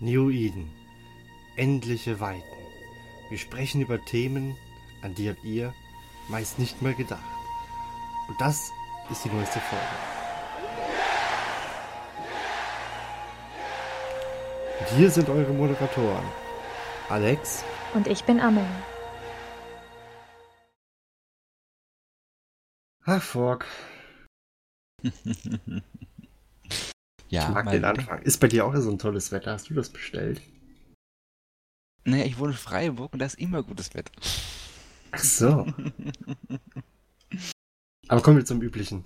New Eden. Endliche Weiten. Wir sprechen über Themen, an die habt ihr meist nicht mal gedacht. Und das ist die neueste Folge. Und hier sind eure Moderatoren. Alex. Und ich bin Amelie. Ach, Fork. ja, ich mag den Anfang. Ist bei dir auch so ein tolles Wetter? Hast du das bestellt? Naja, ich wohne in Freiburg und da ist immer gutes Wetter. Ach so. Aber kommen wir zum Üblichen.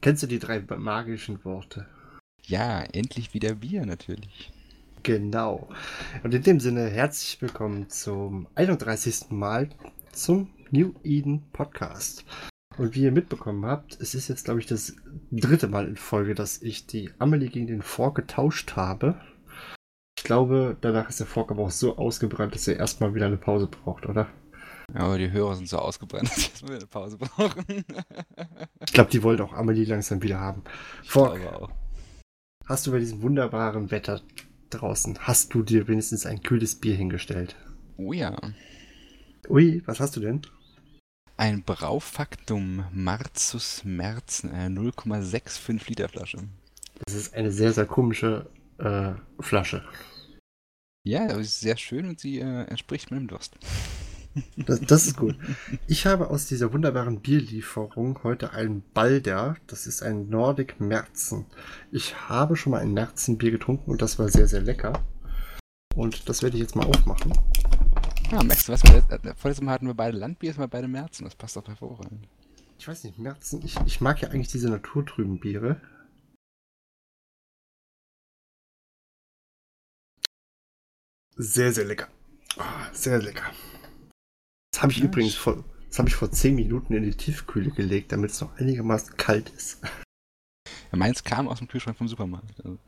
Kennst du die drei magischen Worte? Ja, endlich wieder Bier natürlich. Genau. Und in dem Sinne herzlich willkommen zum 31. Mal zum New Eden Podcast. Und wie ihr mitbekommen habt, es ist jetzt, glaube ich, das dritte Mal in Folge, dass ich die Amelie gegen den Fork getauscht habe. Ich glaube, danach ist der Fork aber auch so ausgebrannt, dass er erstmal wieder eine Pause braucht, oder? Ja, aber die Hörer sind so ausgebrannt, dass wir eine Pause brauchen. ich glaube, die wollen auch Amelie langsam wieder haben. Fork, hast du bei diesem wunderbaren Wetter draußen, hast du dir wenigstens ein kühles Bier hingestellt? Oh ja. Ui, was hast du denn? Ein Braufaktum Marzus Merzen, eine 0,65 Liter Flasche. Das ist eine sehr, sehr komische äh, Flasche. Ja, aber sie ist sehr schön und sie äh, entspricht meinem Durst. Das, das, ist gut. Ich habe aus dieser wunderbaren Bierlieferung heute einen Balder. Das ist ein Nordic Merzen. Ich habe schon mal ein Merzenbier getrunken und das war sehr, sehr lecker. Und das werde ich jetzt mal aufmachen. Ja, merkst du was? Äh, vorletztes Mal hatten wir beide Landbier, jetzt mal beide Merzen. Das passt doch hervorragend. Ich weiß nicht, Merzen, ich, ich mag ja eigentlich diese naturtrüben Biere. Sehr, sehr lecker. Oh, sehr lecker. Das habe ich ja, übrigens vor, das habe ich vor 10 Minuten in die Tiefkühle gelegt, damit es noch einigermaßen kalt ist. Ja, meins kam aus dem Kühlschrank vom Supermarkt. Also,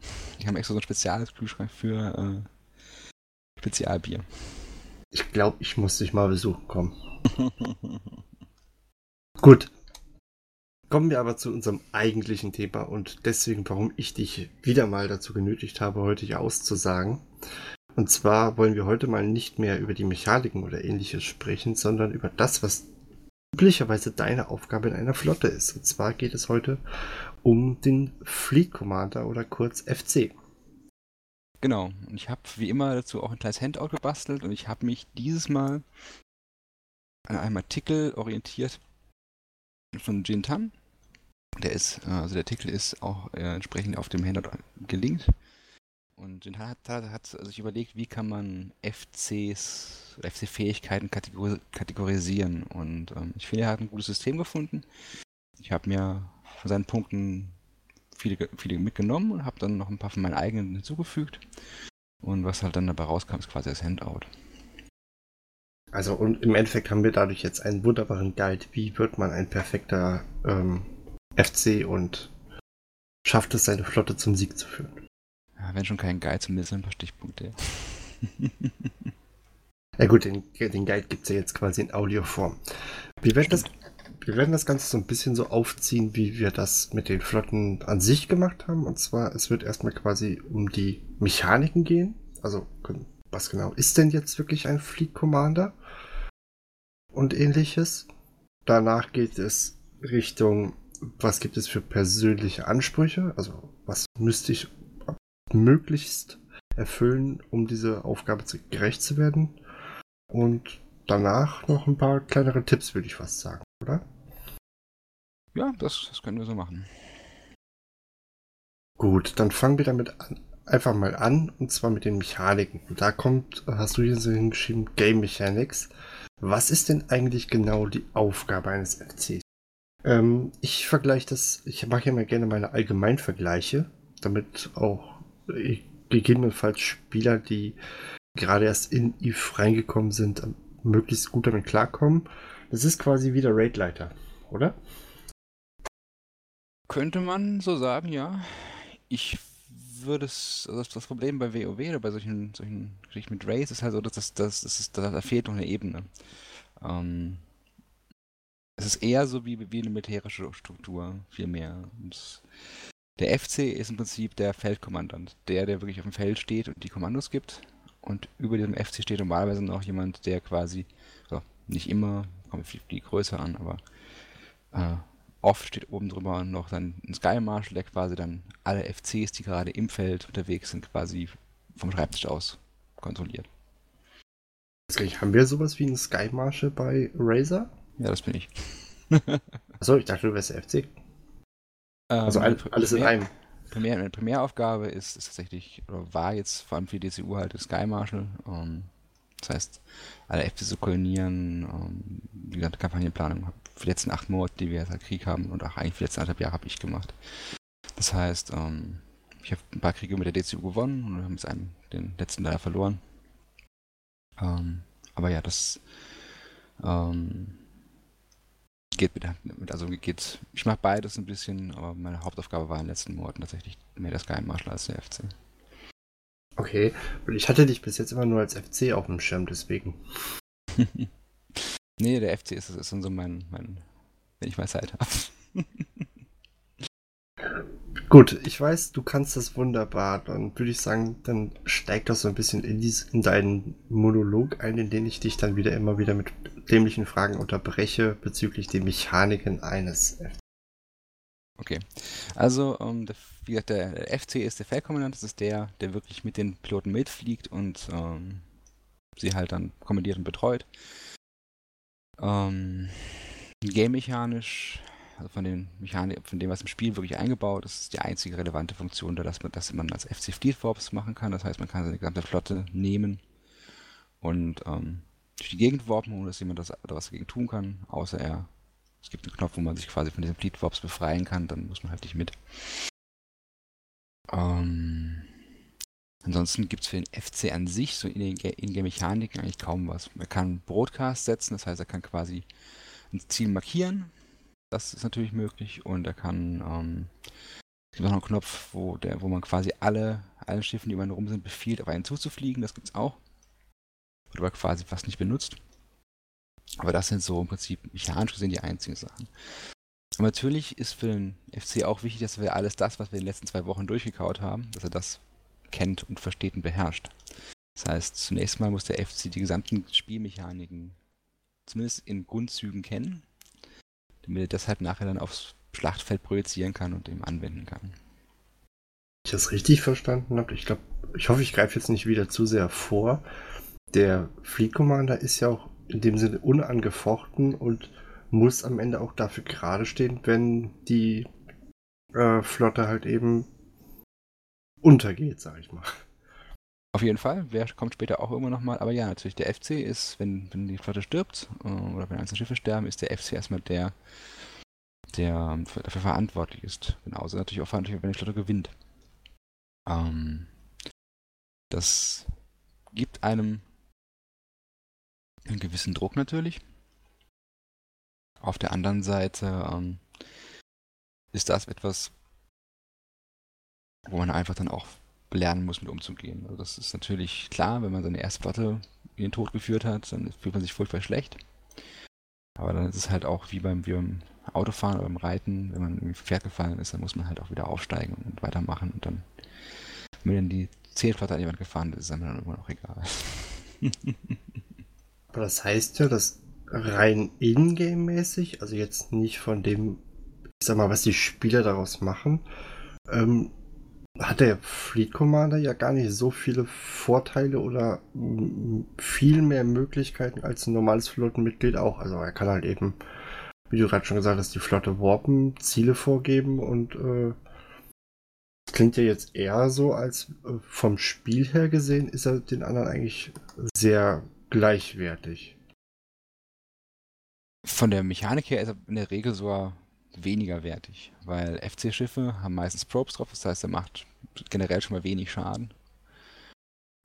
die haben extra so ein spezielles Kühlschrank für äh, Spezialbier. Ich glaube, ich muss dich mal besuchen kommen. Gut. Kommen wir aber zu unserem eigentlichen Thema und deswegen, warum ich dich wieder mal dazu genötigt habe, heute hier auszusagen. Und zwar wollen wir heute mal nicht mehr über die Mechaniken oder ähnliches sprechen, sondern über das, was üblicherweise deine Aufgabe in einer Flotte ist. Und zwar geht es heute um den Fleet Commander oder kurz FC. Genau. Und ich habe wie immer dazu auch ein kleines Handout gebastelt und ich habe mich dieses Mal an einem Artikel orientiert von Jin Tan. Der ist, äh, also der Artikel ist auch äh, entsprechend auf dem Handout gelinkt. Und Jin Tan hat, hat, sich überlegt, wie kann man FCs FC-Fähigkeiten kategorisieren. Und ähm, ich finde, er hat ein gutes System gefunden. Ich habe mir von seinen Punkten viele, viele mitgenommen und habe dann noch ein paar von meinen eigenen hinzugefügt. Und was halt dann dabei rauskam, ist quasi das Handout. Also und im Endeffekt haben wir dadurch jetzt einen wunderbaren Guide, wie wird man ein perfekter ähm, FC und schafft es, seine Flotte zum Sieg zu führen. Ja, wenn schon kein Guide, zumindest ein paar Stichpunkte. ja gut, den, den Guide gibt es ja jetzt quasi in Audioform. Wir werden das wir werden das Ganze so ein bisschen so aufziehen, wie wir das mit den Flotten an sich gemacht haben. Und zwar, es wird erstmal quasi um die Mechaniken gehen. Also, was genau ist denn jetzt wirklich ein Fleet Commander? Und ähnliches. Danach geht es Richtung, was gibt es für persönliche Ansprüche? Also, was müsste ich möglichst erfüllen, um diese Aufgabe gerecht zu werden? Und danach noch ein paar kleinere Tipps, würde ich fast sagen, oder? Ja, das, das können wir so machen. Gut, dann fangen wir damit an, einfach mal an, und zwar mit den Mechaniken. Da kommt, hast du hier so hingeschrieben, Game Mechanics. Was ist denn eigentlich genau die Aufgabe eines FCs? Ähm, ich vergleiche das, ich mache ja mal gerne meine Allgemeinvergleiche, damit auch äh, gegebenenfalls Spieler, die gerade erst in EVE reingekommen sind, möglichst gut damit klarkommen. Das ist quasi wie der Raidleiter, oder? Könnte man so sagen, ja. Ich würde es, also das Problem bei WoW oder bei solchen, solchen Geschichten mit Raids ist halt so, dass das, das, das ist, da fehlt noch eine Ebene. Ähm, es ist eher so wie, wie eine militärische Struktur, viel mehr. Und Der FC ist im Prinzip der Feldkommandant, der, der wirklich auf dem Feld steht und die Kommandos gibt. Und über diesem FC steht normalerweise noch jemand, der quasi, so, nicht immer, kommt die Größe an, aber äh, oft steht oben drüber noch dann ein Sky Marshal, der quasi dann alle FCs, die gerade im Feld unterwegs sind, quasi vom Schreibtisch aus kontrolliert. Haben wir sowas wie einen Sky Marshal bei Razer? Ja, das bin ich. Achso, ich dachte, du wärst der FC. Ähm, also alles Primär, in einem. Primär, eine Primäraufgabe ist, ist tatsächlich, oder war jetzt vor allem für die DCU halt der Sky Marshal. Ähm, das heißt, alle FC zu koordinieren, ähm, die ganze Kampagnenplanung für die letzten acht Monate, die wir jetzt halt Krieg haben, und auch eigentlich für die letzten anderthalb Jahre habe ich gemacht. Das heißt, ähm, ich habe ein paar Kriege mit der DCU gewonnen und wir haben jetzt einen, den letzten leider verloren. Ähm, aber ja, das ähm, geht mit, also geht, ich mache beides ein bisschen, aber meine Hauptaufgabe war in den letzten Monaten tatsächlich mehr das Marshal als der FC. Okay, und ich hatte dich bis jetzt immer nur als FC auf dem Schirm, deswegen. nee, der FC ist, ist so mein, mein, wenn ich mal Zeit habe. Gut, ich weiß, du kannst das wunderbar. Dann würde ich sagen, dann steig doch so ein bisschen in, dies, in deinen Monolog ein, in den ich dich dann wieder immer wieder mit dämlichen Fragen unterbreche bezüglich den Mechaniken eines FC. Okay, also um, der, wie gesagt, der FC ist der Feldkommandant, das ist der, der wirklich mit den Piloten mitfliegt und ähm, sie halt dann kommandiert und betreut. Ähm, Game-mechanisch also von, den Mechanik, von dem, was im Spiel wirklich eingebaut ist, ist die einzige relevante Funktion, da, dass man, dass man als FC Fleet Force machen kann. Das heißt, man kann seine gesamte Flotte nehmen und ähm, durch die Gegend warpen, ohne dass jemand das, was dagegen tun kann, außer er. Es gibt einen Knopf, wo man sich quasi von diesen Fleet Warps befreien kann, dann muss man halt nicht mit. Ähm, ansonsten gibt es für den FC an sich, so in den In-Game-Mechaniken, eigentlich kaum was. Man kann Broadcast setzen, das heißt, er kann quasi ein Ziel markieren das ist natürlich möglich und er kann, ähm, es gibt auch noch einen Knopf, wo, der, wo man quasi alle, allen Schiffen, die einen rum sind, befiehlt, auf einen zuzufliegen. Das gibt es auch. Wird aber quasi fast nicht benutzt. Aber das sind so im Prinzip mechanisch gesehen die einzigen Sachen. Natürlich ist für den FC auch wichtig, dass wir alles das, was wir in den letzten zwei Wochen durchgekaut haben, dass er das kennt und versteht und beherrscht. Das heißt, zunächst mal muss der FC die gesamten Spielmechaniken zumindest in Grundzügen kennen damit er das halt nachher dann aufs Schlachtfeld projizieren kann und eben anwenden kann. Ich das richtig verstanden habe, ich glaube, ich hoffe, ich greife jetzt nicht wieder zu sehr vor. Der Fleet Commander ist ja auch in dem Sinne unangefochten und muss am Ende auch dafür gerade stehen, wenn die äh, Flotte halt eben untergeht, sag ich mal. Auf jeden Fall, wer kommt später auch immer nochmal. Aber ja, natürlich, der FC ist, wenn, wenn die Flotte stirbt äh, oder wenn einzelne Schiffe sterben, ist der FC erstmal der, der dafür verantwortlich ist. Genauso natürlich auch verantwortlich, wenn die Flotte gewinnt. Ähm, das gibt einem einen gewissen Druck natürlich. Auf der anderen Seite ähm, ist das etwas, wo man einfach dann auch lernen muss, mit umzugehen. Also das ist natürlich klar, wenn man seine erste Flotte in den Tod geführt hat, dann fühlt man sich furchtbar schlecht. Aber dann ist es halt auch wie beim, wie beim Autofahren oder beim Reiten, wenn man irgendwie Pferd gefallen ist, dann muss man halt auch wieder aufsteigen und weitermachen und dann, wenn dann die Zählflotte an jemand gefahren ist, ist dann immer noch egal. Aber das heißt ja, dass rein ingame-mäßig, also jetzt nicht von dem, ich sag mal, was die Spieler daraus machen, ähm, hat der Fleet Commander ja gar nicht so viele Vorteile oder viel mehr Möglichkeiten als ein normales Flottenmitglied auch. Also er kann halt eben, wie du gerade schon gesagt hast, die Flotte warpen, Ziele vorgeben und äh, klingt ja jetzt eher so, als äh, vom Spiel her gesehen ist er den anderen eigentlich sehr gleichwertig. Von der Mechanik her ist er in der Regel so weniger wertig, weil FC-Schiffe haben meistens Probes drauf, das heißt, er macht generell schon mal wenig Schaden.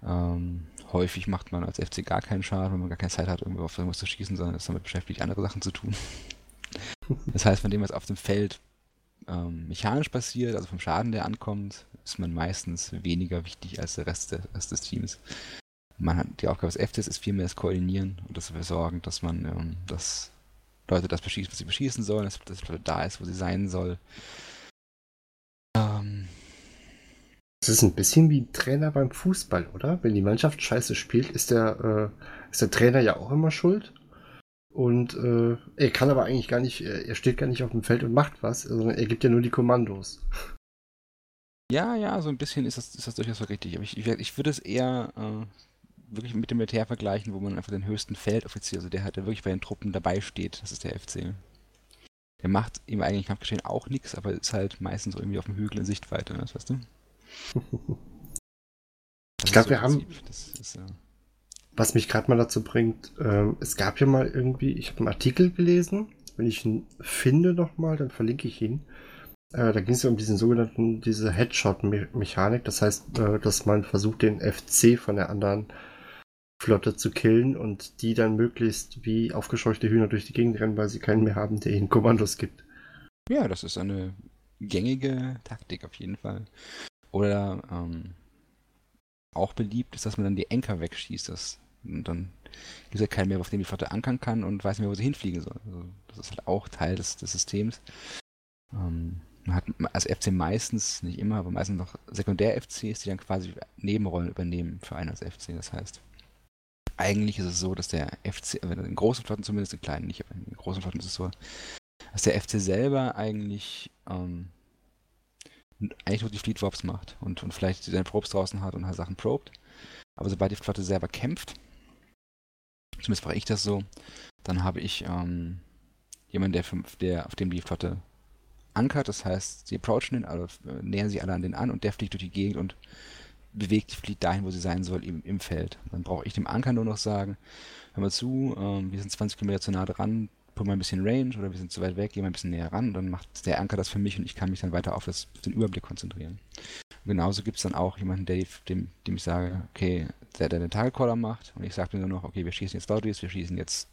Ähm, häufig macht man als FC gar keinen Schaden, wenn man gar keine Zeit hat, irgendwo auf irgendwas zu schießen, sondern ist damit beschäftigt, andere Sachen zu tun. das heißt, von dem, was auf dem Feld ähm, mechanisch passiert, also vom Schaden, der ankommt, ist man meistens weniger wichtig als der Rest, der Rest des Teams. Man hat die Aufgabe des FCs ist vielmehr das Koordinieren und das dafür sorgen, dass man ähm, das Leute das beschießen, was sie beschießen sollen, dass das da ist, wo sie sein soll. Ähm, Das ist ein bisschen wie ein Trainer beim Fußball, oder? Wenn die Mannschaft scheiße spielt, ist der, äh, ist der Trainer ja auch immer schuld. Und äh, er kann aber eigentlich gar nicht, er steht gar nicht auf dem Feld und macht was, sondern er gibt ja nur die Kommandos. Ja, ja, so ein bisschen ist das, ist das durchaus so richtig. Aber ich, ich, ich würde es eher äh, wirklich mit dem Militär vergleichen, wo man einfach den höchsten Feldoffizier, also der halt der wirklich bei den Truppen dabei steht, das ist der FC. Der macht im eigentlichen Kampfgeschehen auch nichts, aber ist halt meistens irgendwie auf dem Hügel in Sichtweite, das weißt du? ich glaube, so wir haben. Ist, äh... Was mich gerade mal dazu bringt, ähm, es gab ja mal irgendwie, ich habe einen Artikel gelesen, wenn ich ihn finde nochmal, dann verlinke ich ihn. Äh, da ging es ja um diesen sogenannten, diese Headshot-Mechanik, das heißt, äh, dass man versucht, den FC von der anderen Flotte zu killen und die dann möglichst wie aufgescheuchte Hühner durch die Gegend rennen, weil sie keinen mehr haben, der ihnen Kommandos gibt. Ja, das ist eine gängige Taktik auf jeden Fall. Oder ähm, auch beliebt ist, dass man dann die Anker wegschießt. Das, und dann gibt es ja keinen mehr, auf dem die Flotte ankern kann und weiß nicht mehr, wo sie hinfliegen soll. Also, das ist halt auch Teil des, des Systems. Ähm, man hat als FC meistens, nicht immer, aber meistens noch Sekundär-FCs, die dann quasi Nebenrollen übernehmen für einen als FC. Das heißt, eigentlich ist es so, dass der FC, in großen Flotten zumindest, in kleinen nicht, aber in großen Flotten ist es so, dass der FC selber eigentlich ähm, eigentlich nur die Fleet Warps macht und, und vielleicht seine Probes draußen hat und halt Sachen probt. Aber sobald die Flotte selber kämpft, zumindest mache ich das so, dann habe ich ähm, jemanden, der, der, auf dem die Flotte ankert. Das heißt, sie approachen ihn, also nähern sich alle an den an und der fliegt durch die Gegend und bewegt die Fleet dahin, wo sie sein soll, im, im Feld. Dann brauche ich dem Anker nur noch sagen, hör mal zu, ähm, wir sind 20 Kilometer zu nah dran, put mal ein bisschen Range oder wir sind zu weit weg, geh mal ein bisschen näher ran dann macht der Anker das für mich und ich kann mich dann weiter auf, das, den Überblick konzentrieren. Und genauso gibt es dann auch jemanden, der, dem, dem ich sage, okay, der, der den Target-Caller macht und ich sage mir nur noch, okay, wir schießen jetzt Dodges, wir schießen jetzt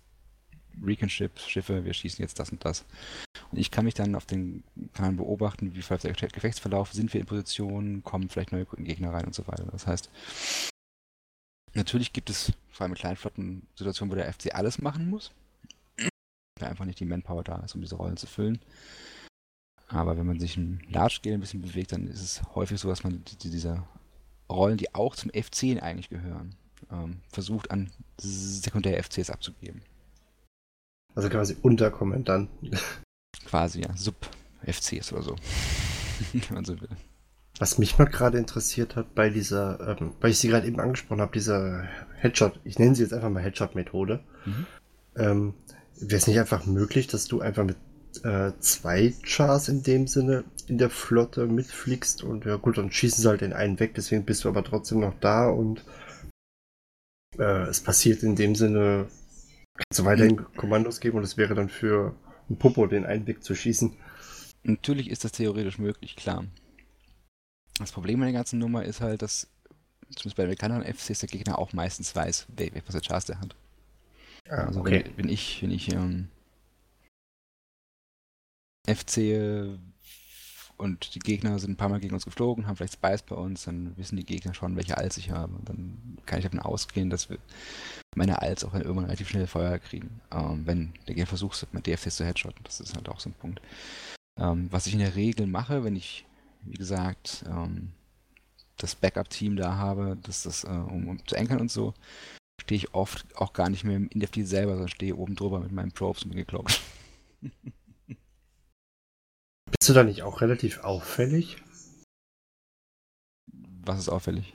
Recon-Schiffe, wir schießen jetzt das und das. Und ich kann mich dann auf den Kanal beobachten, wie verläuft der Gefechtsverlauf, sind wir in Position, kommen vielleicht neue Gegner rein und so weiter. Das heißt, natürlich gibt es vor allem in kleinen Flotten Situationen, wo der FC alles machen muss weil einfach nicht die Manpower da ist, um diese Rollen zu füllen. Aber wenn man sich im Large Scale ein bisschen bewegt, dann ist es häufig so, dass man die, diese Rollen, die auch zum F10 eigentlich gehören, ähm, versucht an sekundäre FCs abzugeben. Also quasi Unterkommandanten. Quasi, ja. Sub-FCs oder so. wenn man so will. Was mich mal gerade interessiert hat bei dieser, ähm, weil ich sie gerade eben angesprochen habe, dieser Headshot, ich nenne sie jetzt einfach mal Headshot-Methode. Mhm. Ähm, Wäre es nicht einfach möglich, dass du einfach mit äh, zwei Chars in dem Sinne in der Flotte mitfliegst und ja gut, dann schießen sie halt den einen weg, deswegen bist du aber trotzdem noch da und äh, es passiert in dem Sinne, du weiterhin. Kommandos geben und es wäre dann für ein Popo den weg zu schießen. Natürlich ist das theoretisch möglich, klar. Das Problem an der ganzen Nummer ist halt, dass zumindest bei amerikanern FCs der Gegner auch meistens weiß, was der Chars der hat. Ah, also okay. wenn, wenn, ich, wenn ich ähm, FC und die Gegner sind ein paar Mal gegen uns geflogen, haben vielleicht Spice bei uns, dann wissen die Gegner schon, welche Alts ich habe. Und dann kann ich davon ausgehen, dass wir meine Alts auch irgendwann relativ schnell Feuer kriegen, ähm, wenn der Gegner versucht, mit DFCs zu headshotten. Das ist halt auch so ein Punkt. Ähm, was ich in der Regel mache, wenn ich, wie gesagt, ähm, das Backup-Team da habe, dass das, äh, um, um, zu ankern und so, stehe ich oft auch gar nicht mehr in der Fleet selber, sondern stehe oben drüber mit meinen Probes und bin geklockt. Bist du da nicht auch relativ auffällig? Was ist auffällig?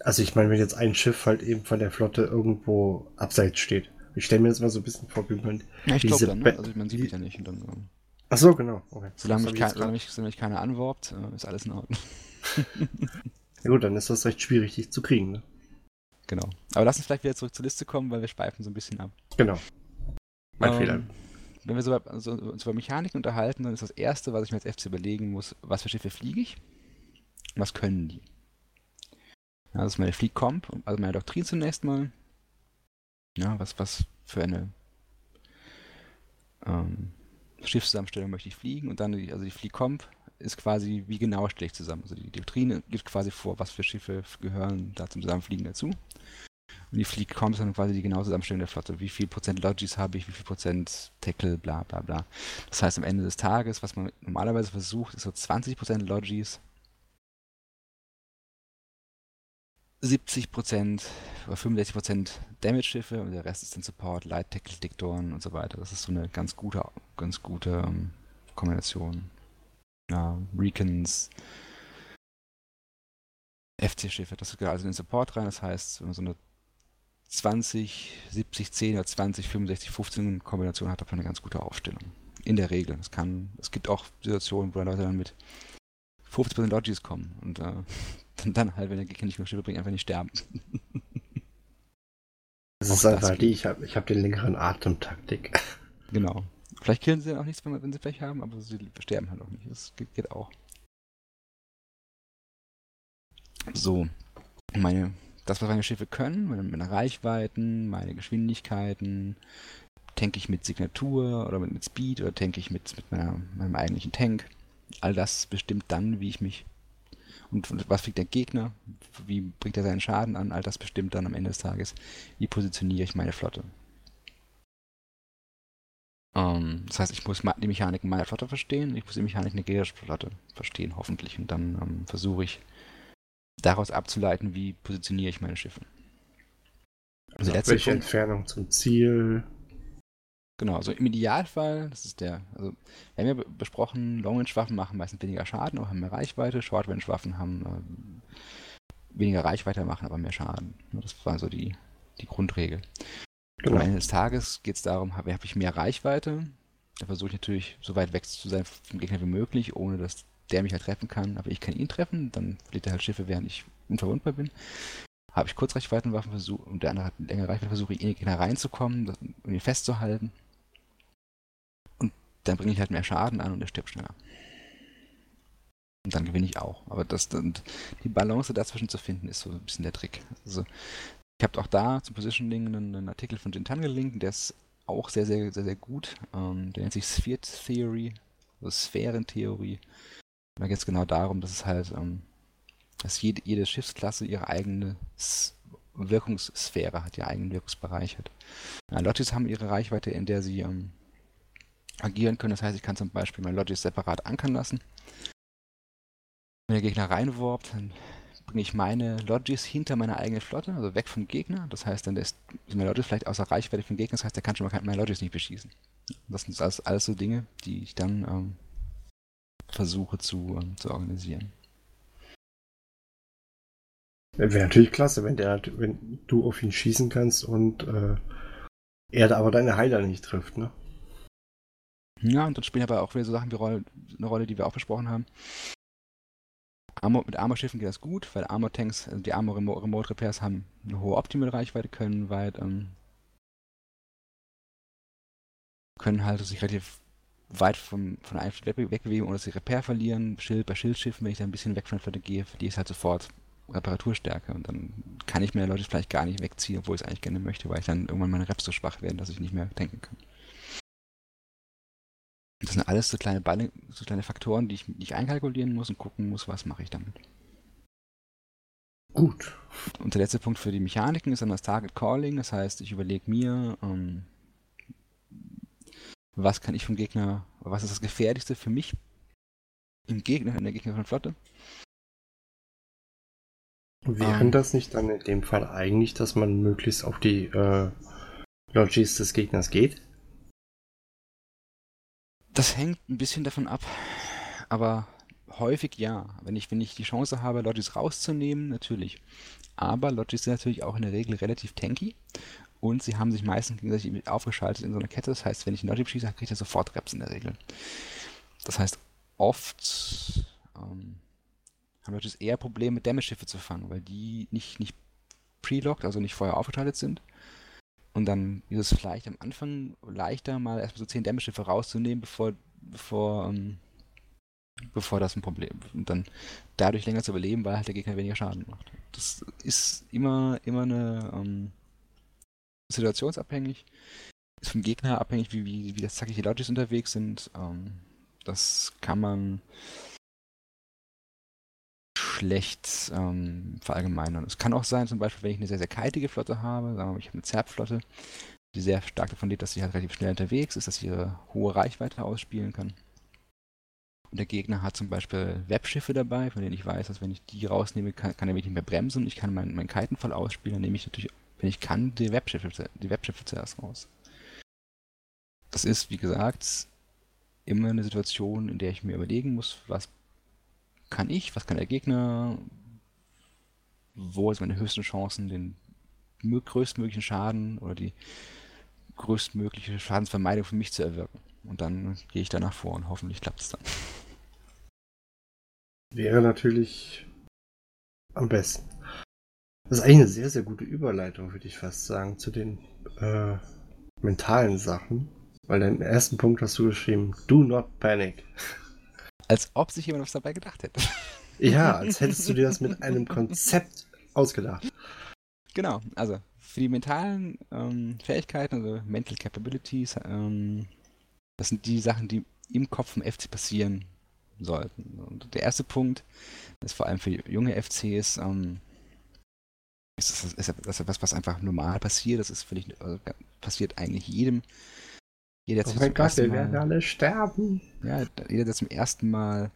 Also ich meine, wenn jetzt ein Schiff halt eben von der Flotte irgendwo abseits steht. Ich stelle mir das mal so ein bisschen vor, wie man ja, ich diese dann, ne? Also man sieht mich ja nicht. Und dann, ähm, Ach so, genau. Okay. Solange, mich, kein, solange, mich, solange mich keiner anworbt, äh, ist alles in Ordnung. ja gut, dann ist das recht schwierig, dich zu kriegen, ne? Genau. Aber lass uns vielleicht wieder zurück zur Liste kommen, weil wir schweifen so ein bisschen ab. Genau. Mein ähm, Fehler. Wenn wir so, so, uns über Mechanik unterhalten, dann ist das Erste, was ich mir als FC überlegen muss, was für Schiffe fliege ich und was können die. Ja, das ist meine Fleet Comp, also meine Doktrin zunächst mal. Ja, was, was für eine ähm, Schiffszusammenstellung möchte ich fliegen und dann die, also die Fleet Comp ist quasi, wie genau stelle ich zusammen. Also die Doktrine gibt quasi vor, was für Schiffe gehören da zum Zusammenfliegen dazu. Und die Fleet kommt dann quasi die genaue Zusammenstellung der Flotte. Wie viel Prozent Logis habe ich, wie viel Prozent Tackle, bla bla bla. Das heißt, am Ende des Tages, was man normalerweise versucht, ist so 20 Prozent Logis 70% oder 65% Damage-Schiffe und der Rest ist dann Support, Light Tackle, Diktoren und so weiter. Das ist so eine ganz gute, ganz gute ähm, Kombination. Ja, Recons, FC-Schiffe, das geht also in den Support rein. Das heißt, wenn man so eine 20, 70, 10 oder 20, 65, 15 Kombination hat, man eine ganz gute Aufstellung. In der Regel. Es kann, es gibt auch Situationen, wo Leute dann mit 50% Logis kommen und äh, dann, dann halt, wenn der Gegner nicht mehr Schiffe bringt, einfach nicht sterben. Das ist einfach die, ich habe ich hab den längeren Atemtaktik. Genau. Vielleicht killen sie dann auch nichts, wenn, wenn sie Pech haben, aber sie sterben halt auch nicht. Das geht, geht auch. So. Meine, das, was meine Schiffe können, meine, meine Reichweiten, meine Geschwindigkeiten, tanke ich mit Signatur oder mit, mit Speed oder tanke ich mit, mit meiner, meinem eigentlichen Tank. All das bestimmt dann, wie ich mich und was fliegt der Gegner, wie bringt er seinen Schaden an, all das bestimmt dann am Ende des Tages, wie positioniere ich meine Flotte. Ähm, das heißt, ich muss die Mechaniken meiner Flotte verstehen, ich muss die Mechaniken der gegnerischen Flotte verstehen, hoffentlich. Und dann ähm, versuche ich daraus abzuleiten, wie positioniere ich meine Schiffe. Also, welche Punkt, Entfernung zum Ziel? Genau, also im Idealfall, das ist der, also wir haben ja besprochen, Long-Range-Waffen machen meistens weniger Schaden, aber haben mehr Reichweite, Short-Range-Waffen haben äh, weniger Reichweite, machen aber mehr Schaden. Das war so die, die Grundregel. Genau. Am Ende des Tages geht es darum, habe hab ich mehr Reichweite, da versuche ich natürlich so weit weg zu sein vom Gegner wie möglich, ohne dass der mich halt treffen kann, aber ich kann ihn treffen, dann verliert er halt Schiffe, während ich unverwundbar bin habe ich Kurzreichweitenwaffen versucht und der andere hat längere Reichweite, versuche ich in den Gegner reinzukommen, um ihn festzuhalten dann bringe ich halt mehr Schaden an und er stirbt schneller. Und dann gewinne ich auch. Aber das, die Balance dazwischen zu finden, ist so ein bisschen der Trick. Also, ich habe auch da zum Positioning einen, einen Artikel von Jintan gelinkt, der ist auch sehr, sehr, sehr, sehr gut. Ähm, der nennt sich Sphere Theory, also Sphärentheorie. Da geht es genau darum, dass es halt, ähm, dass jede, jede Schiffsklasse ihre eigene Wirkungssphäre hat, ihren eigenen Wirkungsbereich hat. Ja, Lottis haben ihre Reichweite, in der sie ähm, agieren können. Das heißt, ich kann zum Beispiel mein Logis separat ankern lassen. Wenn der Gegner reinworbt, dann bringe ich meine Logis hinter meine eigene Flotte, also weg vom Gegner. Das heißt, dann ist mein Logis vielleicht außer Reichweite vom Gegner. Das heißt, der kann schon mal meine Logis nicht beschießen. Das sind alles, alles so Dinge, die ich dann ähm, versuche zu, ähm, zu organisieren. Wäre natürlich klasse, wenn, der, wenn du auf ihn schießen kannst und äh, er aber deine Heiler nicht trifft, ne? Ja, und dann spielen aber auch wieder so Sachen wie Rolle, eine Rolle, die wir auch besprochen haben. Armor, mit Armorschiffen geht das gut, weil Armor-Tanks, also die Armor-Remote-Repairs haben eine hohe Optimal-Reichweite, können weit, ähm, können halt sich relativ weit vom, von der Einfluss weg, wegbewegen, ohne dass sie Repair verlieren. Schild, bei Schildschiffen, wenn ich da ein bisschen weg von der Flotte gehe, verliere ich halt sofort Reparaturstärke und dann kann ich mir Leute vielleicht gar nicht wegziehen, obwohl ich es eigentlich gerne möchte, weil ich dann irgendwann meine Reps so schwach werden, dass ich nicht mehr denken kann. Das sind alles so kleine, Ball so kleine Faktoren, die ich, die ich einkalkulieren muss und gucken muss, was mache ich damit. Gut. Und der letzte Punkt für die Mechaniken ist dann das Target Calling. Das heißt, ich überlege mir, ähm, was kann ich vom Gegner, was ist das Gefährlichste für mich im Gegner, in der gegnerischen Flotte. Wäre ähm, das nicht dann in dem Fall eigentlich, dass man möglichst auf die äh, Logis des Gegners geht? Das hängt ein bisschen davon ab, aber häufig ja. Wenn ich, wenn ich die Chance habe, Logis rauszunehmen, natürlich. Aber Logis sind natürlich auch in der Regel relativ tanky und sie haben sich meistens gegenseitig aufgeschaltet in so einer Kette. Das heißt, wenn ich einen Logis schieße, kriege ich sofort Reps in der Regel. Das heißt, oft ähm, haben Logis eher Probleme, mit Damage-Schiffe zu fangen, weil die nicht, nicht pre-locked, also nicht vorher aufgeschaltet sind und dann ist es vielleicht am Anfang leichter, mal erstmal so 10 Dämmerschiffe rauszunehmen, bevor, bevor, ähm, bevor das ein Problem und dann dadurch länger zu überleben, weil halt der Gegner weniger Schaden macht. Das ist immer, immer eine ähm, situationsabhängig, ist vom Gegner abhängig, wie, wie, wie das zackige Logis unterwegs sind. Ähm, das kann man schlecht ähm, verallgemeinern. Es kann auch sein, zum Beispiel, wenn ich eine sehr, sehr kitige Flotte habe, sagen wir mal, ich habe eine Zerpflotte, die sehr stark davon lebt, dass sie halt relativ schnell unterwegs ist, dass sie ihre hohe Reichweite ausspielen kann. Und der Gegner hat zum Beispiel Webschiffe dabei, von denen ich weiß, dass wenn ich die rausnehme, kann, kann er mich nicht mehr bremsen ich kann meinen mein Kitenfall ausspielen, dann nehme ich natürlich, wenn ich kann, die Webschiffe, die Webschiffe zuerst raus. Das ist, wie gesagt, immer eine Situation, in der ich mir überlegen muss, was kann ich, was kann der Gegner, wo sind meine höchsten Chancen, den größtmöglichen Schaden oder die größtmögliche Schadensvermeidung für mich zu erwirken. Und dann gehe ich danach vor und hoffentlich klappt es dann. Wäre natürlich am besten. Das ist eigentlich eine sehr, sehr gute Überleitung, würde ich fast sagen, zu den äh, mentalen Sachen. Weil im ersten Punkt hast du geschrieben, do not panic. Als ob sich jemand was dabei gedacht hätte. Ja, als hättest du dir das mit einem Konzept ausgedacht. Genau, also für die mentalen ähm, Fähigkeiten, also Mental Capabilities, ähm, das sind die Sachen, die im Kopf vom FC passieren sollten. Und der erste Punkt ist vor allem für junge FCs, ähm, ist, das, ist etwas, was einfach normal passiert. Das ist völlig, also passiert eigentlich jedem. Jeder, der oh mein Gott, wir werden alle sterben. Ja, jeder, der zum ersten Mal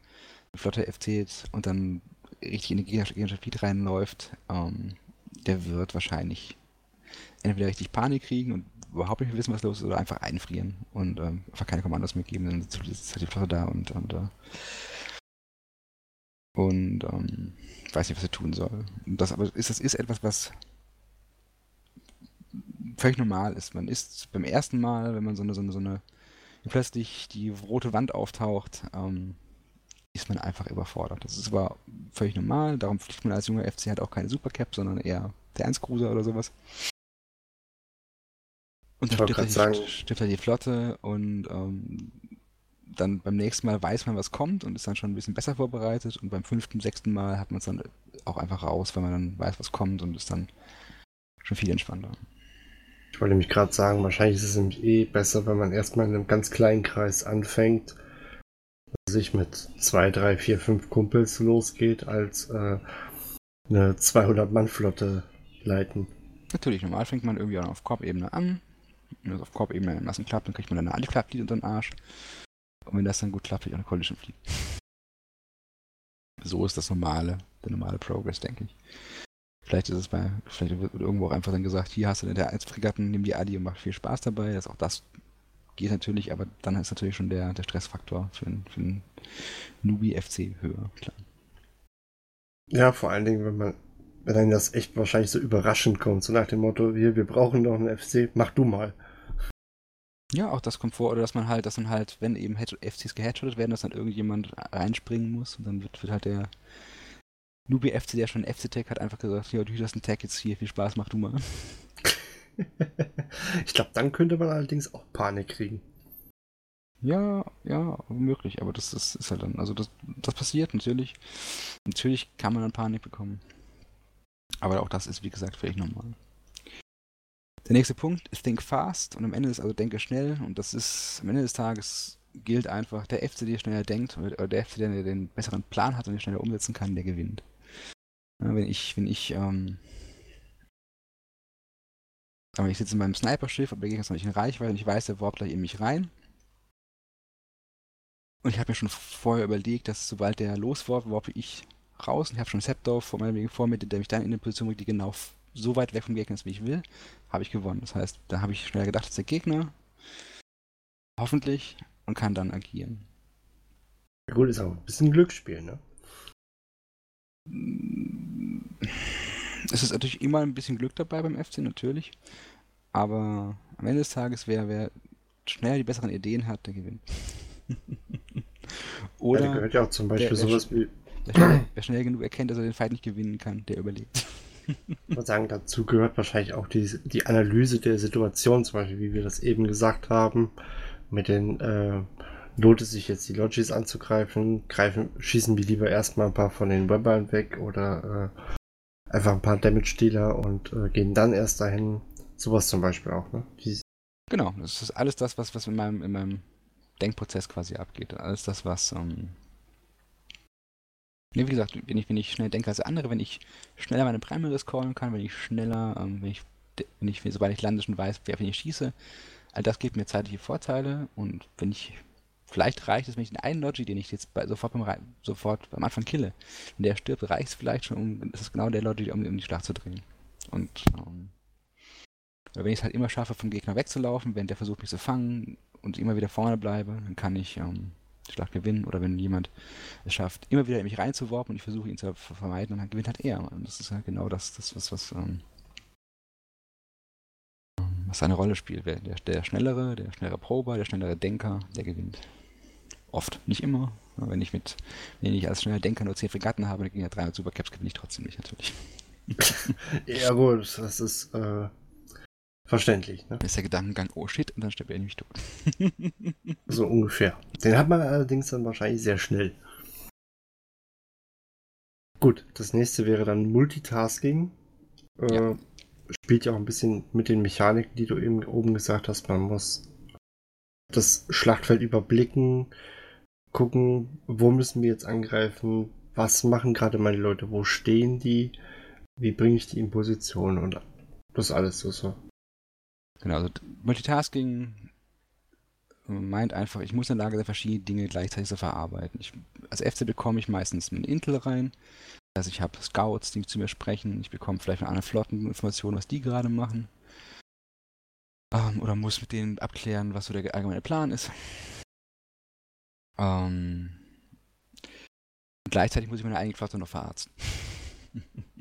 eine Flotte FC und dann richtig in die Gegnerschaft reinläuft, ähm, der wird wahrscheinlich entweder richtig Panik kriegen und überhaupt nicht mehr wissen, was los ist, oder einfach einfrieren und ähm, einfach keine Kommandos mehr geben. Dann ist halt die Flotte da und, und, äh, und ähm, weiß nicht, was er tun soll. Und das aber ist, das ist etwas, was völlig normal ist. Man ist beim ersten Mal, wenn man so eine, so eine, so eine plötzlich die rote Wand auftaucht, ähm, ist man einfach überfordert. Das ist aber völlig normal, darum fliegt man als junger FC halt auch keine Supercap, sondern eher der 1 Cruiser oder sowas. Und dann er, die, stirbt er die Flotte und ähm, dann beim nächsten Mal weiß man, was kommt und ist dann schon ein bisschen besser vorbereitet und beim fünften, sechsten Mal hat man es dann auch einfach raus, weil man dann weiß, was kommt und ist dann schon viel entspannter. Ich wollte nämlich gerade sagen, wahrscheinlich ist es nämlich eh besser, wenn man erstmal in einem ganz kleinen Kreis anfängt, sich mit zwei, drei, vier, fünf Kumpels losgeht, als äh, eine 200-Mann-Flotte leiten. Natürlich, normal fängt man irgendwie auch auf Korbebene an, wenn das auf Korb-Ebene einigermaßen klappt, dann kriegt man dann eine Antiklappglied unter den Arsch. Und wenn das dann gut klappt, wird auch eine Collision fliegen. So ist das normale, der normale Progress, denke ich. Vielleicht ist es bei, vielleicht wird irgendwo auch einfach dann gesagt, hier hast du der als Fregatten, nimm die Adi und mach viel Spaß dabei. Das auch das geht natürlich, aber dann ist natürlich schon der, der Stressfaktor für einen, für einen Newbie-FC höher, klar. Ja, vor allen Dingen, wenn man wenn dann das echt wahrscheinlich so überraschend kommt, so nach dem Motto, hier, wir brauchen noch einen FC, mach du mal. Ja, auch das kommt vor, oder dass man halt, dass man halt, wenn eben FCs geheadshottet werden, dass dann irgendjemand reinspringen muss und dann wird, wird halt der Newbie FC, der schon FC-Tag hat, einfach gesagt, ja, du hast einen Tag jetzt hier, viel Spaß, mach du mal. ich glaube, dann könnte man allerdings auch Panik kriegen. Ja, ja, möglich, aber das ist, ist halt dann, also das, das passiert natürlich. Natürlich kann man dann Panik bekommen. Aber auch das ist, wie gesagt, völlig normal. Der nächste Punkt ist Think Fast und am Ende ist also Denke schnell und das ist am Ende des Tages gilt einfach, der FC, der schneller denkt oder der FC, der den besseren Plan hat und den schneller umsetzen kann, der gewinnt. Ja, wenn ich, wenn ich, ähm, aber ich sitze in meinem Sniper-Schiff, aber der Gegner ist noch nicht in Reichweite und ich weiß, der warpt gleich in mich rein. Und ich habe mir schon vorher überlegt, dass sobald der loswarft, warpe ich raus und ich habe schon Scepter vor, vor mir, der mich dann in eine Position bringt, die genau so weit weg vom Gegner ist, wie ich will, habe ich gewonnen. Das heißt, da habe ich schneller gedacht als der Gegner. Hoffentlich. Und kann dann agieren. Ja, gut, ist auch ein bisschen Glücksspiel, ne? Es ist natürlich immer ein bisschen Glück dabei beim FC, natürlich. Aber am Ende des Tages, wer, wer schneller die besseren Ideen hat, der gewinnt. Oder. Ja, gehört ja auch zum Beispiel der, sowas wie Wer schnell, wer schnell, genug erkennt, dass er den Fight nicht gewinnen kann, der überlebt. Ich würde sagen, dazu gehört wahrscheinlich auch die, die Analyse der Situation, zum Beispiel, wie wir das eben gesagt haben, mit den äh, lohnt es sich jetzt die Logis anzugreifen, greifen, schießen wir lieber erstmal ein paar von den Webbern weg oder äh, einfach ein paar Damage-Dealer und äh, gehen dann erst dahin. Sowas zum Beispiel auch, ne? Dies genau, das ist alles das, was, was in, meinem, in meinem Denkprozess quasi abgeht. Alles das, was ähm, Ne, wie gesagt, wenn ich, wenn ich schnell denke als andere, wenn ich schneller meine Primaries callen kann, wenn ich schneller, ähm, wenn ich, wenn ich, sobald ich lande, schon weiß, wer wenn ich schieße, all das gibt mir zeitliche Vorteile und wenn ich Vielleicht reicht es, wenn ich den einen Logi, den ich jetzt bei, sofort, beim, sofort am Anfang kille, und der stirbt, reicht es vielleicht schon, um, ist es genau der Logi, um, um die Schlacht zu drehen. Und ähm, wenn ich es halt immer schaffe, vom Gegner wegzulaufen, wenn der versucht, mich zu fangen und immer wieder vorne bleibe, dann kann ich ähm, Schlacht gewinnen. Oder wenn jemand es schafft, immer wieder in mich reinzuworfen und ich versuche ihn zu vermeiden, dann gewinnt halt er. Und das ist halt genau das, das was, was, ähm, was eine Rolle spielt. Der, der schnellere, der schnellere Prober, der schnellere Denker, der gewinnt. Oft, nicht immer. Wenn ich mit, wenn ich als schneller Denker nur 10 Fregatten habe, dann gegen 300 Supercaps gewinne ich trotzdem nicht, natürlich. ja, gut, das ist äh, verständlich. Ne? Ist der Gedankengang, oh shit, und dann stirbt er nämlich tot. so ungefähr. Den hat man allerdings dann wahrscheinlich sehr schnell. Gut, das nächste wäre dann Multitasking. Äh, ja. Spielt ja auch ein bisschen mit den Mechaniken, die du eben oben gesagt hast. Man muss das Schlachtfeld überblicken, gucken, wo müssen wir jetzt angreifen, was machen gerade meine Leute, wo stehen die, wie bringe ich die in Position und das alles so. so. Genau, also Multitasking meint einfach, ich muss in der Lage sein, verschiedene Dinge gleichzeitig zu verarbeiten. Ich, als FC bekomme ich meistens einen Intel rein, also ich habe Scouts, die zu mir sprechen, ich bekomme vielleicht von anderen Flotten Informationen, was die gerade machen. Ähm, oder muss mit denen abklären, was so der allgemeine Plan ist. Ähm, gleichzeitig muss ich meine eigene Flotte noch verarzten.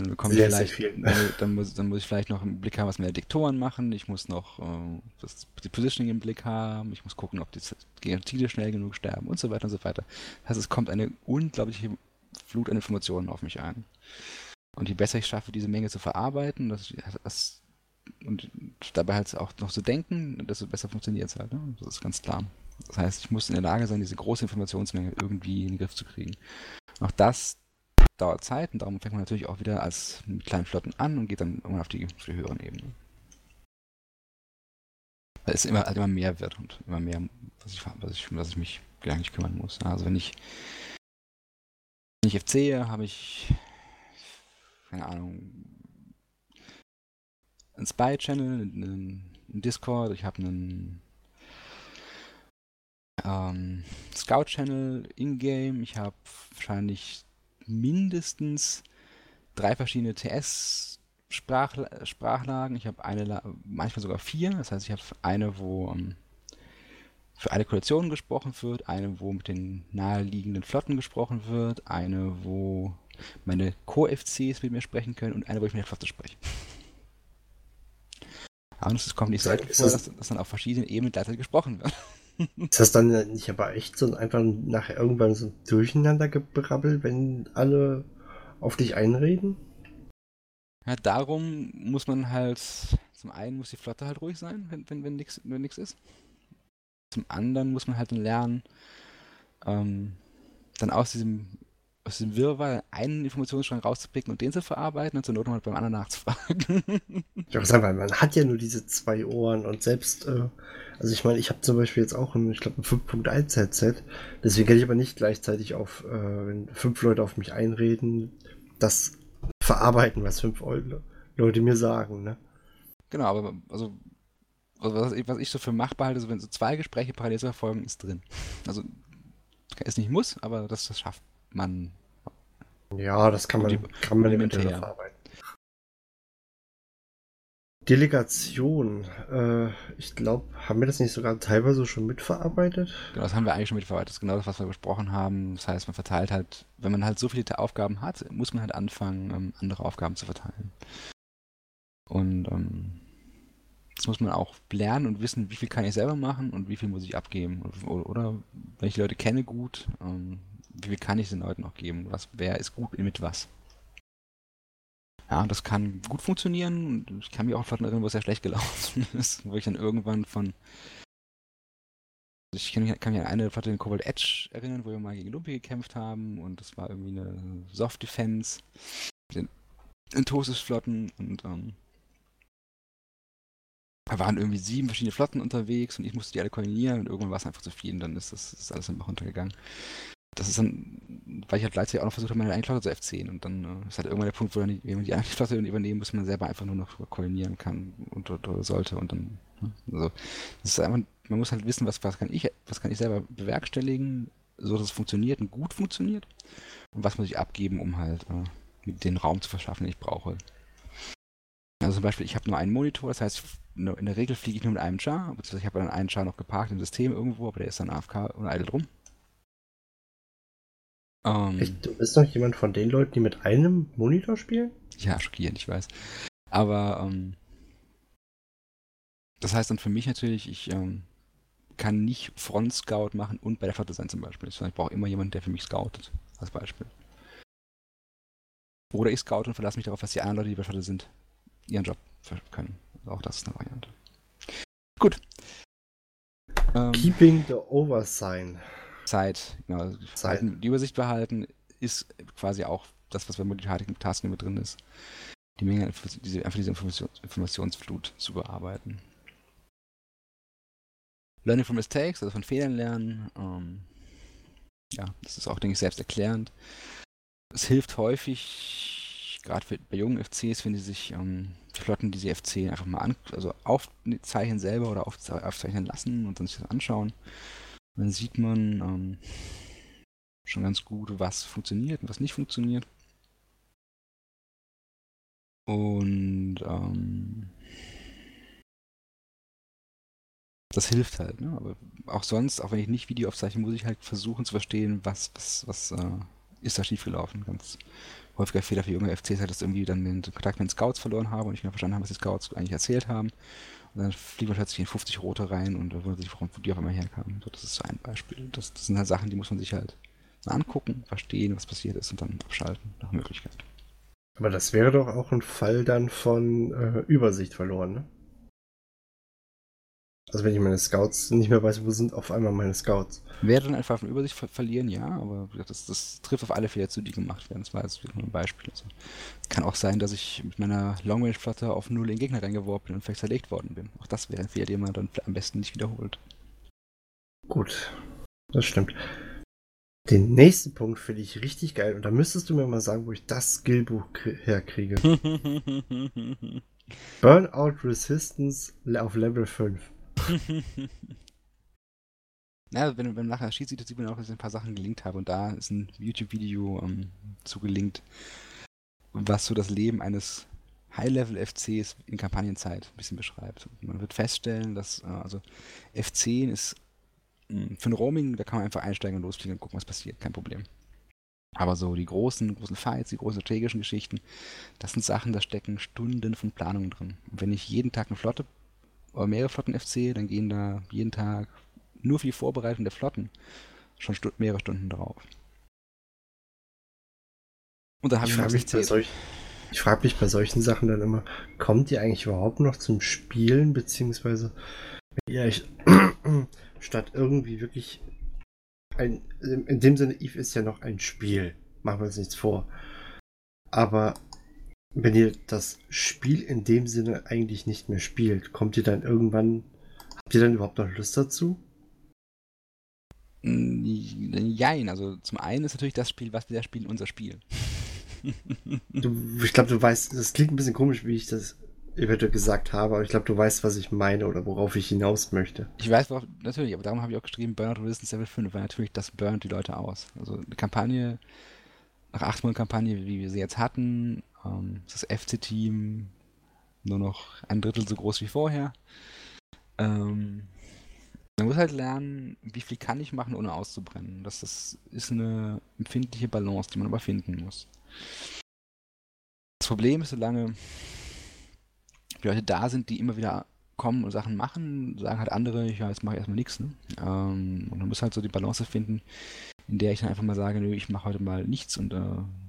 dann bekomme ich vielleicht, dann, muss, dann muss ich vielleicht noch einen Blick haben, was meine Diktoren machen. Ich muss noch äh, das, die Positioning im Blick haben. Ich muss gucken, ob die Ziele schnell genug sterben und so weiter und so weiter. Das heißt, es kommt eine unglaubliche Flut an Informationen auf mich ein. Und je besser ich schaffe, diese Menge zu verarbeiten, das, das und dabei halt auch noch zu denken, desto besser funktioniert es halt. Ne? Das ist ganz klar. Das heißt, ich muss in der Lage sein, diese große Informationsmenge irgendwie in den Griff zu kriegen. Auch das dauert Zeit und darum fängt man natürlich auch wieder als mit kleinen Flotten an und geht dann irgendwann auf die, auf die höheren Ebenen. Weil es immer, halt immer mehr wird und immer mehr, was ich, was ich, was ich mich gedanklich kümmern muss. Also wenn ich, wenn ich FC habe ich, keine Ahnung, einen Spy-Channel, einen, einen Discord, ich habe einen ähm, Scout-Channel in-game, ich habe wahrscheinlich mindestens drei verschiedene TS-Sprachlagen. Ich habe eine, manchmal sogar vier. Das heißt, ich habe eine, wo um, ähm, für alle Koalitionen gesprochen wird, eine, wo mit den naheliegenden Flotten gesprochen wird, eine, wo meine Co-FCs mit mir sprechen können und eine, wo ich mit der Flotte spreche. Aber es kommt nicht selten vor, dass, dass dann auf verschiedenen Ebenen gleichzeitig gesprochen wird. Ist das dann nicht aber echt so einfach nachher irgendwann so durcheinander gebrabbelt, wenn alle auf dich einreden? Ja, darum muss man halt, zum einen muss die Flotte halt ruhig sein, wenn, wenn, wenn nichts wenn ist. Zum anderen muss man halt lernen, ähm, dann aus diesem aus dem Wirrwarr einen Informationsstrang rauszupicken und den zu verarbeiten und zur Not mal beim anderen nachzufragen. ja, sag mal, man hat ja nur diese zwei Ohren und selbst, äh, also ich meine, ich habe zum Beispiel jetzt auch ein, ich glaube, ein 5.1 Headset, deswegen kann ich aber nicht gleichzeitig auf, äh, wenn fünf Leute auf mich einreden, das verarbeiten, was fünf Leute mir sagen, ne? Genau, aber also, also was, ich, was ich so für machbar halte, also wenn so zwei Gespräche parallel zu verfolgen, ist drin. Also es nicht muss, aber das, das schafft man. Ja, das kann man, kann man eventuell verarbeiten. Delegation. Äh, ich glaube, haben wir das nicht sogar teilweise schon mitverarbeitet? Genau, das haben wir eigentlich schon mitverarbeitet. Das ist genau das, was wir besprochen haben. Das heißt, man verteilt halt, wenn man halt so viele Aufgaben hat, muss man halt anfangen, ähm, andere Aufgaben zu verteilen. Und ähm, das muss man auch lernen und wissen, wie viel kann ich selber machen und wie viel muss ich abgeben. Oder, oder wenn ich die Leute kenne gut, ähm, wie viel kann ich den Leuten noch geben? Was, wer ist gut mit was? Ja, das kann gut funktionieren ich kann mich auch Flotten erinnern, wo es sehr schlecht gelaufen ist, wo ich dann irgendwann von ich kann mich, kann mich an eine Flotte in Cobalt Edge erinnern, wo wir mal gegen Lumpi gekämpft haben und das war irgendwie eine Soft Defense mit den, den Tosis-Flotten und ähm, da waren irgendwie sieben verschiedene Flotten unterwegs und ich musste die alle koordinieren und irgendwann war es einfach zu viel und dann ist das ist alles im Bach untergegangen. Das ist dann, weil ich halt gleichzeitig auch noch versucht habe, meine eigene Flotte zu F10 und dann äh, ist halt irgendwann der Punkt, wo dann, man die eigene Flotte übernehmen muss, man selber einfach nur noch koordinieren kann und oder sollte und dann, ne? also, das ist einfach, man muss halt wissen, was, was kann ich, was kann ich selber bewerkstelligen, so dass es funktioniert und gut funktioniert und was muss ich abgeben, um halt äh, den Raum zu verschaffen, den ich brauche. Also zum Beispiel, ich habe nur einen Monitor, das heißt, in der Regel fliege ich nur mit einem Char, beziehungsweise ich habe dann einen Char noch geparkt im System irgendwo, aber der ist dann AFK und eilt rum. Ähm, Echt, du bist doch jemand von den Leuten, die mit einem Monitor spielen? Ja, schockierend, ich weiß. Aber ähm, das heißt dann für mich natürlich, ich ähm, kann nicht Front Scout machen und bei der Flotte sein zum Beispiel. Ich brauche immer jemanden, der für mich scoutet, als Beispiel. Oder ich scout und verlasse mich darauf, dass die anderen Leute, die bei der Flotte sind, ihren Job können. Also auch das ist eine Variante. Gut. Keeping the Oversign. Zeit, genau. Zeit. Die Übersicht behalten ist quasi auch das, was bei Multitasking mit drin ist. Die Menge, diese, einfach diese Informations Informationsflut zu bearbeiten. Learning from Mistakes, also von Fehlern lernen. Ähm, ja, das ist auch, denke ich, selbst erklärend. Es hilft häufig, gerade bei jungen FCs, wenn sie sich ähm, die Flotten, die sie FC einfach mal an, also aufzeichnen selber oder aufzeichnen lassen und dann sich das anschauen. Dann sieht man ähm, schon ganz gut, was funktioniert und was nicht funktioniert. Und ähm, das hilft halt, ne? Aber auch sonst, auch wenn ich nicht Video aufzeichne, muss ich halt versuchen zu verstehen, was, was, was äh, ist da schiefgelaufen. Ganz häufiger Fehler für junge FCs halt, dass irgendwie dann den Kontakt mit den Scouts verloren habe und ich nicht mehr verstanden habe, was die Scouts eigentlich erzählt haben. Und dann fliegen plötzlich in 50 Rote rein und da wundert sich, warum die auf einmal herkamen. So, das ist so ein Beispiel. Das, das sind halt Sachen, die muss man sich halt angucken, verstehen, was passiert ist und dann abschalten nach Möglichkeit. Aber das wäre doch auch ein Fall dann von äh, Übersicht verloren, ne? Also wenn ich meine Scouts nicht mehr weiß, wo sind auf einmal meine Scouts. Wäre dann einfach von Übersicht ver verlieren, ja, aber das, das, trifft auf alle Fehler zu, die gemacht werden. Das war jetzt nur ein Beispiel. Also, kann auch sein, dass ich mit meiner Long Range Flotte auf null in Gegner reingeworfen bin und vielleicht zerlegt worden bin. Auch das wäre ein Fehler, den man dann am besten nicht wiederholt. Gut, das stimmt. Den nächsten Punkt finde ich richtig geil und da müsstest du mir mal sagen, wo ich das Skillbuch herkriege. Burnout Resistance auf Level 5. Ja, wenn, wenn man nachher schießt, sieht man auch, dass ich ein paar Sachen gelinkt habe. Und da ist ein YouTube-Video ähm, zugelinkt, was so das Leben eines High-Level-FCs in Kampagnenzeit ein bisschen beschreibt. Man wird feststellen, dass äh, also F10 ist mh, hm, für ein Roaming, da kann man einfach einsteigen und losfliegen und gucken, was passiert. Kein Problem. Aber so die großen, großen Fights, die großen strategischen Geschichten, das sind Sachen, da stecken Stunden von Planung drin. Und wenn ich jeden Tag eine Flotte oder mehrere Flotten FC, dann gehen da jeden Tag nur für die Vorbereitung der Flotten schon stu mehrere Stunden drauf. Und da habe ich, ich frage mich, bei solch, ich frage mich bei solchen Sachen dann immer, kommt ihr eigentlich überhaupt noch zum Spielen, beziehungsweise wenn ihr euch statt irgendwie wirklich ein, in dem Sinne, Eve ist ja noch ein Spiel, machen wir uns nichts vor. Aber wenn ihr das Spiel in dem Sinne eigentlich nicht mehr spielt, kommt ihr dann irgendwann, habt ihr dann überhaupt noch Lust dazu? Jein, also zum einen ist natürlich das Spiel, was wir da spielen, unser Spiel. du, ich glaube, du weißt, das klingt ein bisschen komisch, wie ich das eventuell gesagt habe, aber ich glaube, du weißt, was ich meine oder worauf ich hinaus möchte. Ich weiß, worauf, natürlich, aber darum habe ich auch geschrieben, Burnout Resistance Level 5, weil natürlich das burnt die Leute aus. Also eine Kampagne, nach acht Monaten Kampagne, wie wir sie jetzt hatten, ähm, das FC-Team nur noch ein Drittel so groß wie vorher. Ähm, man muss halt lernen, wie viel kann ich machen, ohne auszubrennen. Das, das ist eine empfindliche Balance, die man aber finden muss. Das Problem ist, solange die Leute da sind, die immer wieder kommen und Sachen machen, sagen halt andere, ja, jetzt mache ich erstmal nichts. Ne? Ähm, und man muss halt so die Balance finden, in der ich dann einfach mal sage, nö, ich mache heute mal nichts und äh,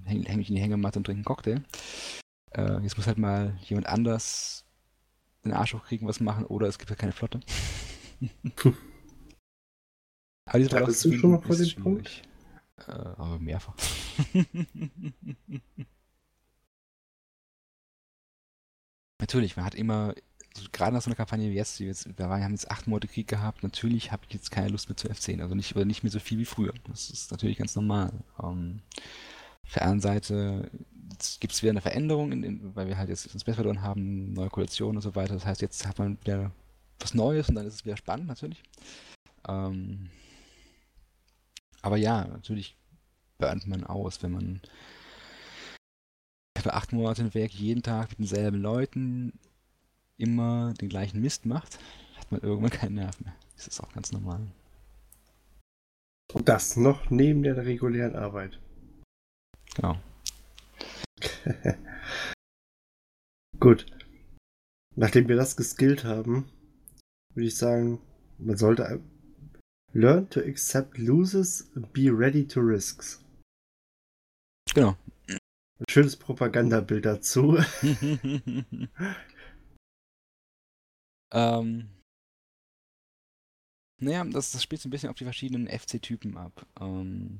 hänge häng mich in die Hängematte und trinke einen Cocktail. Äh, jetzt muss halt mal jemand anders den Arsch hochkriegen, was machen, oder es gibt halt keine Flotte. aber diese da bist du schon mal vor dem Punkt? Äh, aber mehrfach. Natürlich, man hat immer also gerade nach so einer Kampagne wie jetzt, jetzt wir haben jetzt acht Monate Krieg gehabt, natürlich habe ich jetzt keine Lust mehr zu F10, also nicht, nicht mehr so viel wie früher. Das ist natürlich ganz normal. Ähm, auf der anderen Seite gibt es wieder eine Veränderung, in, in, weil wir halt jetzt ins verloren haben, neue Koalitionen und so weiter. Das heißt, jetzt hat man wieder was Neues und dann ist es wieder spannend natürlich. Ähm, aber ja, natürlich burnt man aus, wenn man für acht Monate hinweg jeden Tag mit denselben Leuten immer den gleichen Mist macht, hat man irgendwann keinen Nerv mehr. Das ist auch ganz normal. Und das noch neben der regulären Arbeit. Genau. Gut. Nachdem wir das geskillt haben, würde ich sagen, man sollte learn to accept losses, be ready to risks. Genau. Ein schönes Propagandabild dazu. ähm, naja, das, das spielt so ein bisschen auf die verschiedenen FC-Typen ab. Ähm,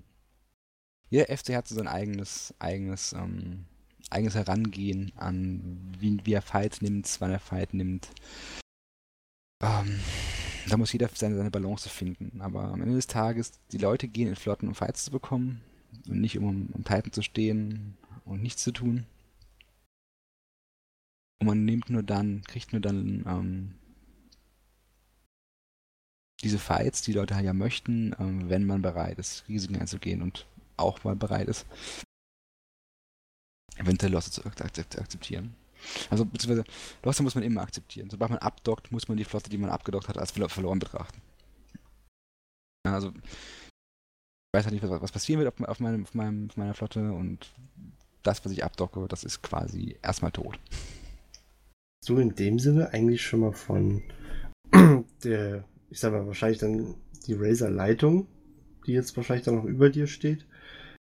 jeder FC hat so sein eigenes, eigenes, ähm, eigenes Herangehen an, wie, wie er Fight nimmt, wann er Fight nimmt. Ähm, da muss jeder seine, seine Balance finden. Aber am Ende des Tages, die Leute gehen in Flotten, um Fights zu bekommen und nicht um um Titan zu stehen und nichts zu tun. Und man nimmt nur dann, kriegt nur dann ähm, diese Fights, die Leute halt ja möchten, ähm, wenn man bereit ist, Risiken einzugehen und auch mal bereit ist, eventuell Losse zu akzeptieren. Also beziehungsweise Losse muss man immer akzeptieren. Sobald man abdockt, muss man die Flotte, die man abgedockt hat, als verloren betrachten. Also ich weiß halt nicht, was, was passieren wird auf, auf, meinem, auf, meinem, auf meiner Flotte und das, was ich abdocke, das ist quasi erstmal tot. Hast du in dem Sinne eigentlich schon mal von der, ich sag mal, wahrscheinlich dann die Razer-Leitung, die jetzt wahrscheinlich dann noch über dir steht,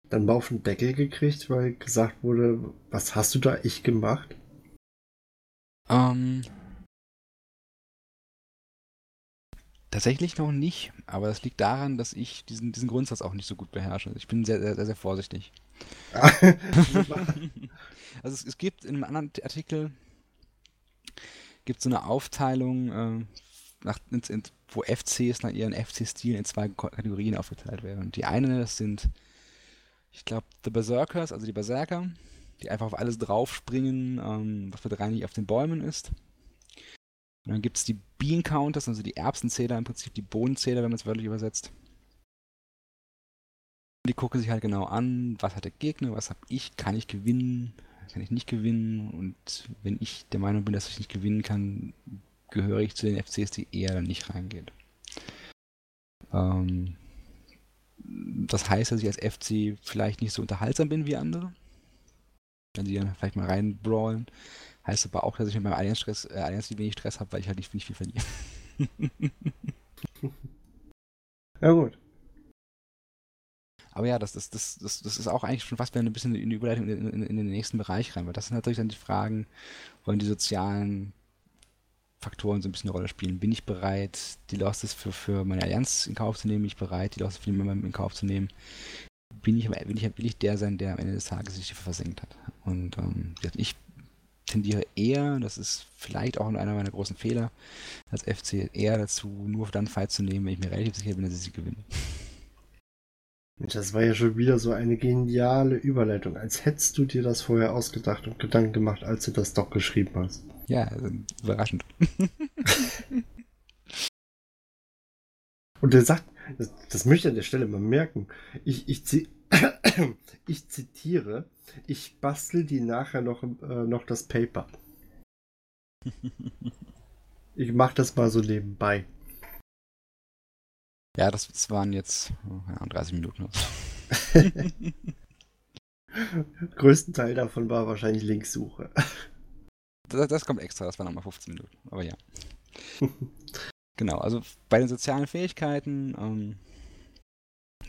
dann mal auf den Deckel gekriegt, weil gesagt wurde, was hast du da ich gemacht? Ähm, tatsächlich noch nicht, aber das liegt daran, dass ich diesen, diesen Grundsatz auch nicht so gut beherrsche. Ich bin sehr, sehr, sehr, sehr vorsichtig. also es, es, gibt in einem anderen Artikel gibt so eine Aufteilung, äh, nach, in, in, wo FCs nach ihren FC-Stilen in zwei Kategorien aufgeteilt werden. Die eine, das sind, ich glaube, The Berserkers, also die Berserker, die einfach auf alles draufspringen, ähm, was mit rein nicht auf den Bäumen ist. Und dann gibt es die Bean Counters, also die Erbsenzähler im Prinzip, die Bohnenzähler, wenn man es wörtlich übersetzt. Die gucken sich halt genau an, was hat der Gegner, was habe ich, kann ich gewinnen, kann ich nicht gewinnen. Und wenn ich der Meinung bin, dass ich nicht gewinnen kann, gehöre ich zu den FCs, die eher dann nicht reingehen. Ähm, das heißt, dass ich als FC vielleicht nicht so unterhaltsam bin wie andere. Wenn sie dann vielleicht mal reinbrawlen. Heißt aber auch, dass ich mit meinem Allianz-Stress, äh, Allianz wenig Stress habe, weil ich halt nicht, nicht viel verliere. ja, gut. Aber ja, das, das, das, das, das ist auch eigentlich schon fast wieder ein bisschen in die Überleitung in, in, in, den nächsten Bereich rein, weil das sind natürlich dann die Fragen, wollen die sozialen Faktoren so ein bisschen eine Rolle spielen. Bin ich bereit, die Losses für, für meine Allianz in Kauf zu nehmen? Bin ich bereit, die Losses für die Member in Kauf zu nehmen? Bin ich, will ich, will ich der sein, der am Ende des Tages sich versenkt hat? Und ähm, ich tendiere eher, das ist vielleicht auch einer meiner großen Fehler, als FC eher dazu, nur dann Fight zu nehmen, wenn ich mir relativ sicher bin, dass ich sie gewinne. Das war ja schon wieder so eine geniale Überleitung, als hättest du dir das vorher ausgedacht und Gedanken gemacht, als du das doch geschrieben hast. Ja, also überraschend. und er sagt, das, das, möchte ich an der Stelle mal merken, ich, ich, ich zitiere, ich bastel die nachher noch, äh, noch das Paper. ich mache das mal so nebenbei. Ja, das, das waren jetzt oh, 30 Minuten. Größten Teil davon war wahrscheinlich Linkssuche. Das, das kommt extra, das waren nochmal 15 Minuten, aber ja. genau, also bei den sozialen Fähigkeiten ähm,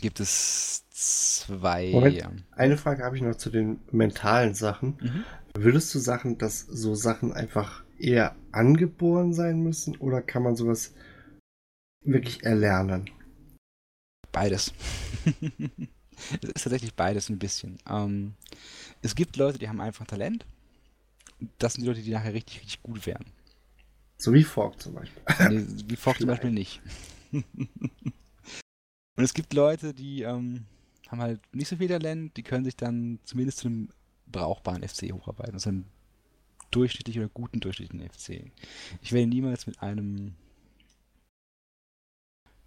gibt es zwei. Moment, eine Frage habe ich noch zu den mentalen Sachen. Mhm. Würdest du sagen, dass so Sachen einfach eher angeboren sein müssen oder kann man sowas wirklich erlernen? Beides. es ist tatsächlich beides ein bisschen. Ähm, es gibt Leute, die haben einfach Talent. Das sind die Leute, die nachher richtig, richtig gut werden. So wie Fork zum Beispiel. Nee, wie Fork zum Beispiel nicht. Und es gibt Leute, die ähm, haben halt nicht so viel Talent, die können sich dann zumindest zu einem brauchbaren FC hocharbeiten. Also einem durchschnittlichen oder guten durchschnittlichen FC. Ich werde niemals mit einem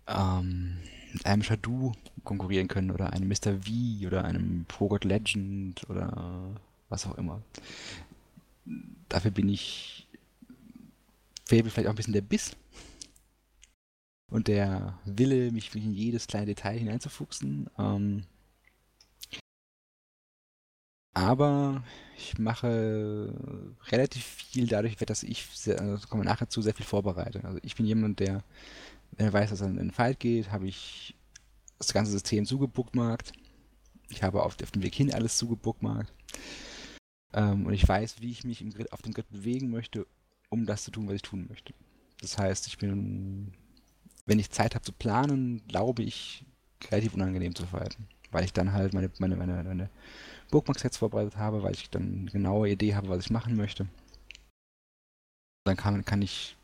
ähm, einem Shadow konkurrieren können oder einem Mr. V oder einem Pro Legend oder was auch immer. Dafür bin ich mir vielleicht auch ein bisschen der Biss und der Wille, mich in jedes kleine Detail hineinzufuchsen. Ähm, aber ich mache relativ viel dadurch, dass ich, sehr, also kommen wir nachher zu, sehr viel vorbereite. Also ich bin jemand, der, er weiß, dass er in den Fight geht, habe ich das ganze System zugebookmarkt. Ich habe auf, auf dem Weg hin alles zugebookmarkt. Ähm, und ich weiß, wie ich mich im Grid, auf dem Grid bewegen möchte, um das zu tun, was ich tun möchte. Das heißt, ich bin, wenn ich Zeit habe zu planen, glaube ich, relativ unangenehm zu verhalten. Weil ich dann halt meine, meine, meine, meine Bookmark-Sets vorbereitet habe, weil ich dann eine genaue Idee habe, was ich machen möchte. Dann kann, kann ich,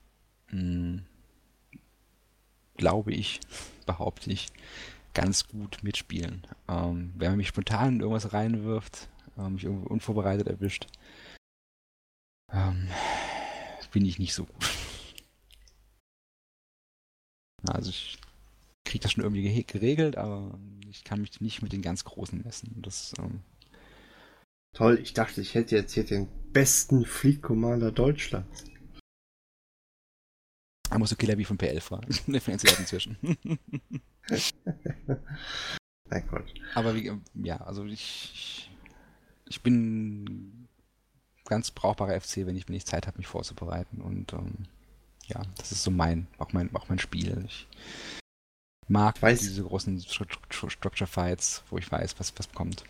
mh, hm, glaube ich, behaupte ich, ganz gut mitspielen. Ähm, wenn man mich spontan in irgendwas reinwirft, ähm, mich irgendwo unvorbereitet erwischt, ähm, bin ich nicht so gut. Also ich kriege das schon irgendwie geregelt, aber ich kann mich nicht mit den ganz Großen messen. Das ähm, Toll, ich dachte, ich hätte jetzt hier den besten Fleet Commander Deutschlands. Da musst du Killer wie von PL fragen. Der finanziert inzwischen. mein Gott. Aber wie, ja, also ich, ich bin ganz brauchbarer FC, wenn ich, wenn ich Zeit habe, mich vorzubereiten. Und ähm, ja, das ist so mein, auch mein, auch mein Spiel. Ich mag weiß, diese großen Structure Fights, wo ich weiß, was, was kommt.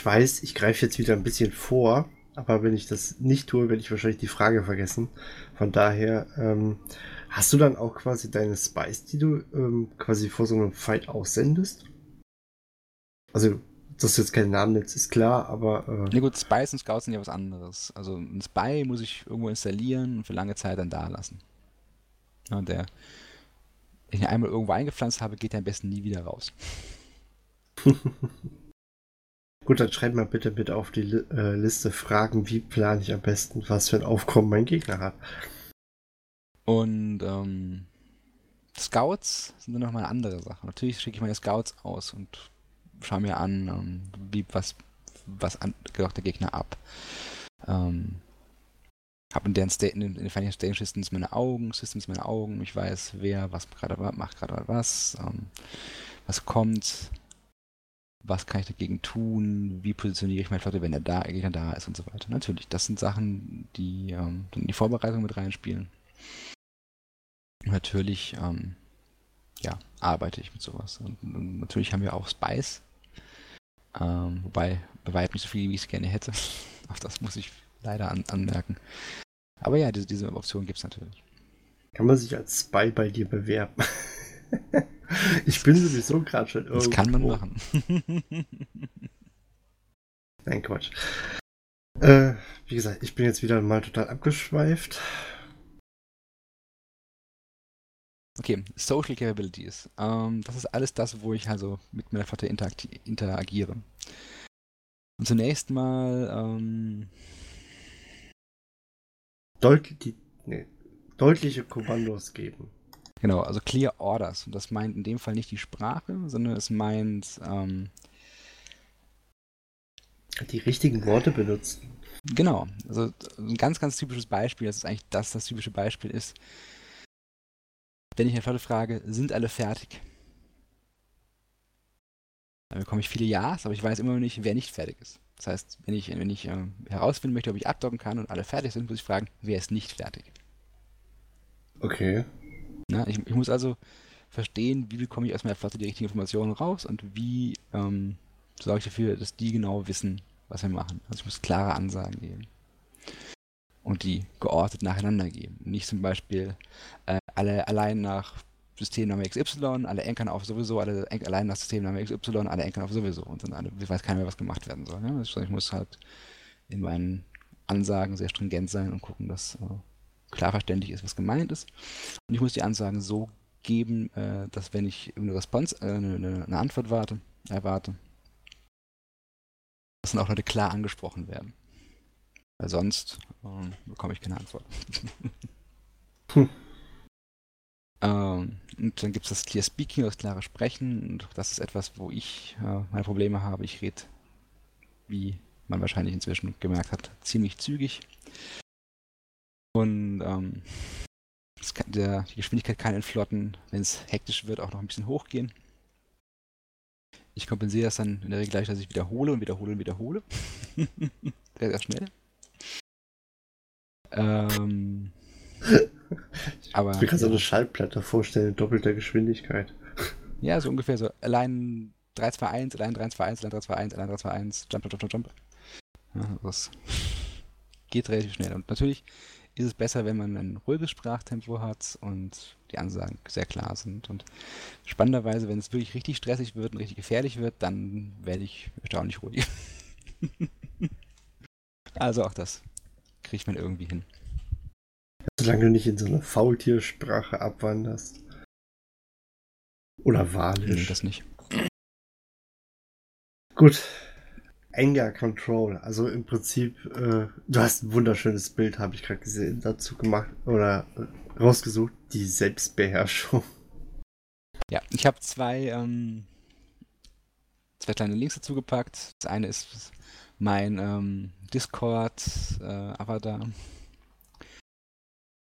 Ich weiß, ich greife jetzt wieder ein bisschen vor, aber wenn ich das nicht tue, werde ich wahrscheinlich die Frage vergessen. Von daher, ähm, hast du dann auch quasi deine Spice, die du ähm, quasi vor so einem Fight aussendest? Also, dass du jetzt keinen Namen nennst, ist klar, aber. Äh ja gut, Spice und Scouts sind ja was anderes. Also ein Spy muss ich irgendwo installieren und für lange Zeit dann da lassen. Ja, der, wenn ich ihn einmal irgendwo eingepflanzt habe, geht er am besten nie wieder raus. Gut, dann schreib mal bitte bitte auf die äh, Liste Fragen, wie plane ich am besten, was für ein Aufkommen mein Gegner hat. Und ähm, Scouts sind dann nochmal eine andere Sache. Natürlich schicke ich meine Scouts aus und schaue mir an, ähm, wie, was, was an, der Gegner ab. Ähm, habe in, deren State, in den Financial Staging Systems meine Augen, Systems meine Augen, ich weiß, wer was gerade macht gerade was, ähm, was kommt, was kann ich dagegen tun, wie positioniere ich meine Flotte, wenn er da, Gegner da ist und so weiter. Natürlich, das sind Sachen, die ähm, in die Vorbereitung mit reinspielen. Natürlich, ähm, ja, arbeite ich mit sowas. Und, und, natürlich haben wir auch Spice, ähm, wobei bei nicht so viel, wie ich es gerne hätte. auch das muss ich leider an, anmerken. Aber ja, diese, diese Option gibt es natürlich. Kann man sich als Spy bei dir bewerben? ich bin sowieso gerade schon irgendwo. Das kann man machen. Nein, Quatsch. Äh, wie gesagt, ich bin jetzt wieder mal total abgeschweift. Okay, Social Capabilities. Ähm, das ist alles das, wo ich also mit meiner Flotte interagiere. Und zunächst mal ähm, Deut nee, deutliche Kommandos geben. Genau, also Clear Orders. Und das meint in dem Fall nicht die Sprache, sondern es meint ähm, die richtigen Worte benutzen. Genau, also ein ganz, ganz typisches Beispiel, das ist eigentlich das, das typische Beispiel ist, wenn ich eine Flotte frage, sind alle fertig? Dann bekomme ich viele Ja's, aber ich weiß immer noch nicht, wer nicht fertig ist. Das heißt, wenn ich, wenn ich äh, herausfinden möchte, ob ich abdocken kann und alle fertig sind, muss ich fragen, wer ist nicht fertig? Okay. Na, ich, ich, muss also verstehen, wie bekomme ich aus meiner die richtigen Informationen raus und wie ähm, sorge ich dafür, dass die genau wissen, was wir machen. Also ich muss klare Ansagen geben. Und die geordnet nacheinander geben. Nicht zum Beispiel äh, alle allein nach Systemname XY, alle Enkern auf sowieso, alle Enk allein nach Systemname XY, alle Enkern auf sowieso. Und dann alle, weiß keiner mehr, was gemacht werden soll. Ne? Ich muss halt in meinen Ansagen sehr stringent sein und gucken, dass äh, klar verständlich ist, was gemeint ist. Und ich muss die Ansagen so geben, äh, dass wenn ich eine Response, äh, eine, eine, Antwort warte, erwarte, dass dann auch Leute klar angesprochen werden. Weil sonst ähm, bekomme ich keine Antwort. hm. ähm, und dann gibt es das Clear Speaking, das klare Sprechen. Und das ist etwas, wo ich äh, meine Probleme habe. Ich rede, wie man wahrscheinlich inzwischen gemerkt hat, ziemlich zügig. Und ähm, kann, der, die Geschwindigkeit kann in Flotten, wenn es hektisch wird, auch noch ein bisschen hochgehen. Ich kompensiere das dann in der Regel gleich, dass ich wiederhole und wiederhole und wiederhole. sehr, sehr schnell. Ähm, aber, ich mir gerade so eine Schallplatte vorstellen, in doppelter Geschwindigkeit. Ja, so ungefähr so. Allein 321, allein 321, allein 321, allein 321, jump, jump, jump, jump. Ja, das geht relativ schnell. Und natürlich ist es besser, wenn man ein ruhiges Sprachtempo hat und die Ansagen sehr klar sind. Und spannenderweise, wenn es wirklich richtig stressig wird und richtig gefährlich wird, dann werde ich erstaunlich ruhig. also auch das kriegt man irgendwie hin. Solange du nicht in so eine Faultiersprache abwanderst. Oder walisch. Nee, das nicht. Gut, Anger Control. Also im Prinzip, äh, du hast ein wunderschönes Bild, habe ich gerade gesehen, dazu gemacht oder rausgesucht. Die Selbstbeherrschung. Ja, ich habe zwei, ähm, zwei kleine Links dazu gepackt. Das eine ist mein ähm, Discord-Avatar. Äh,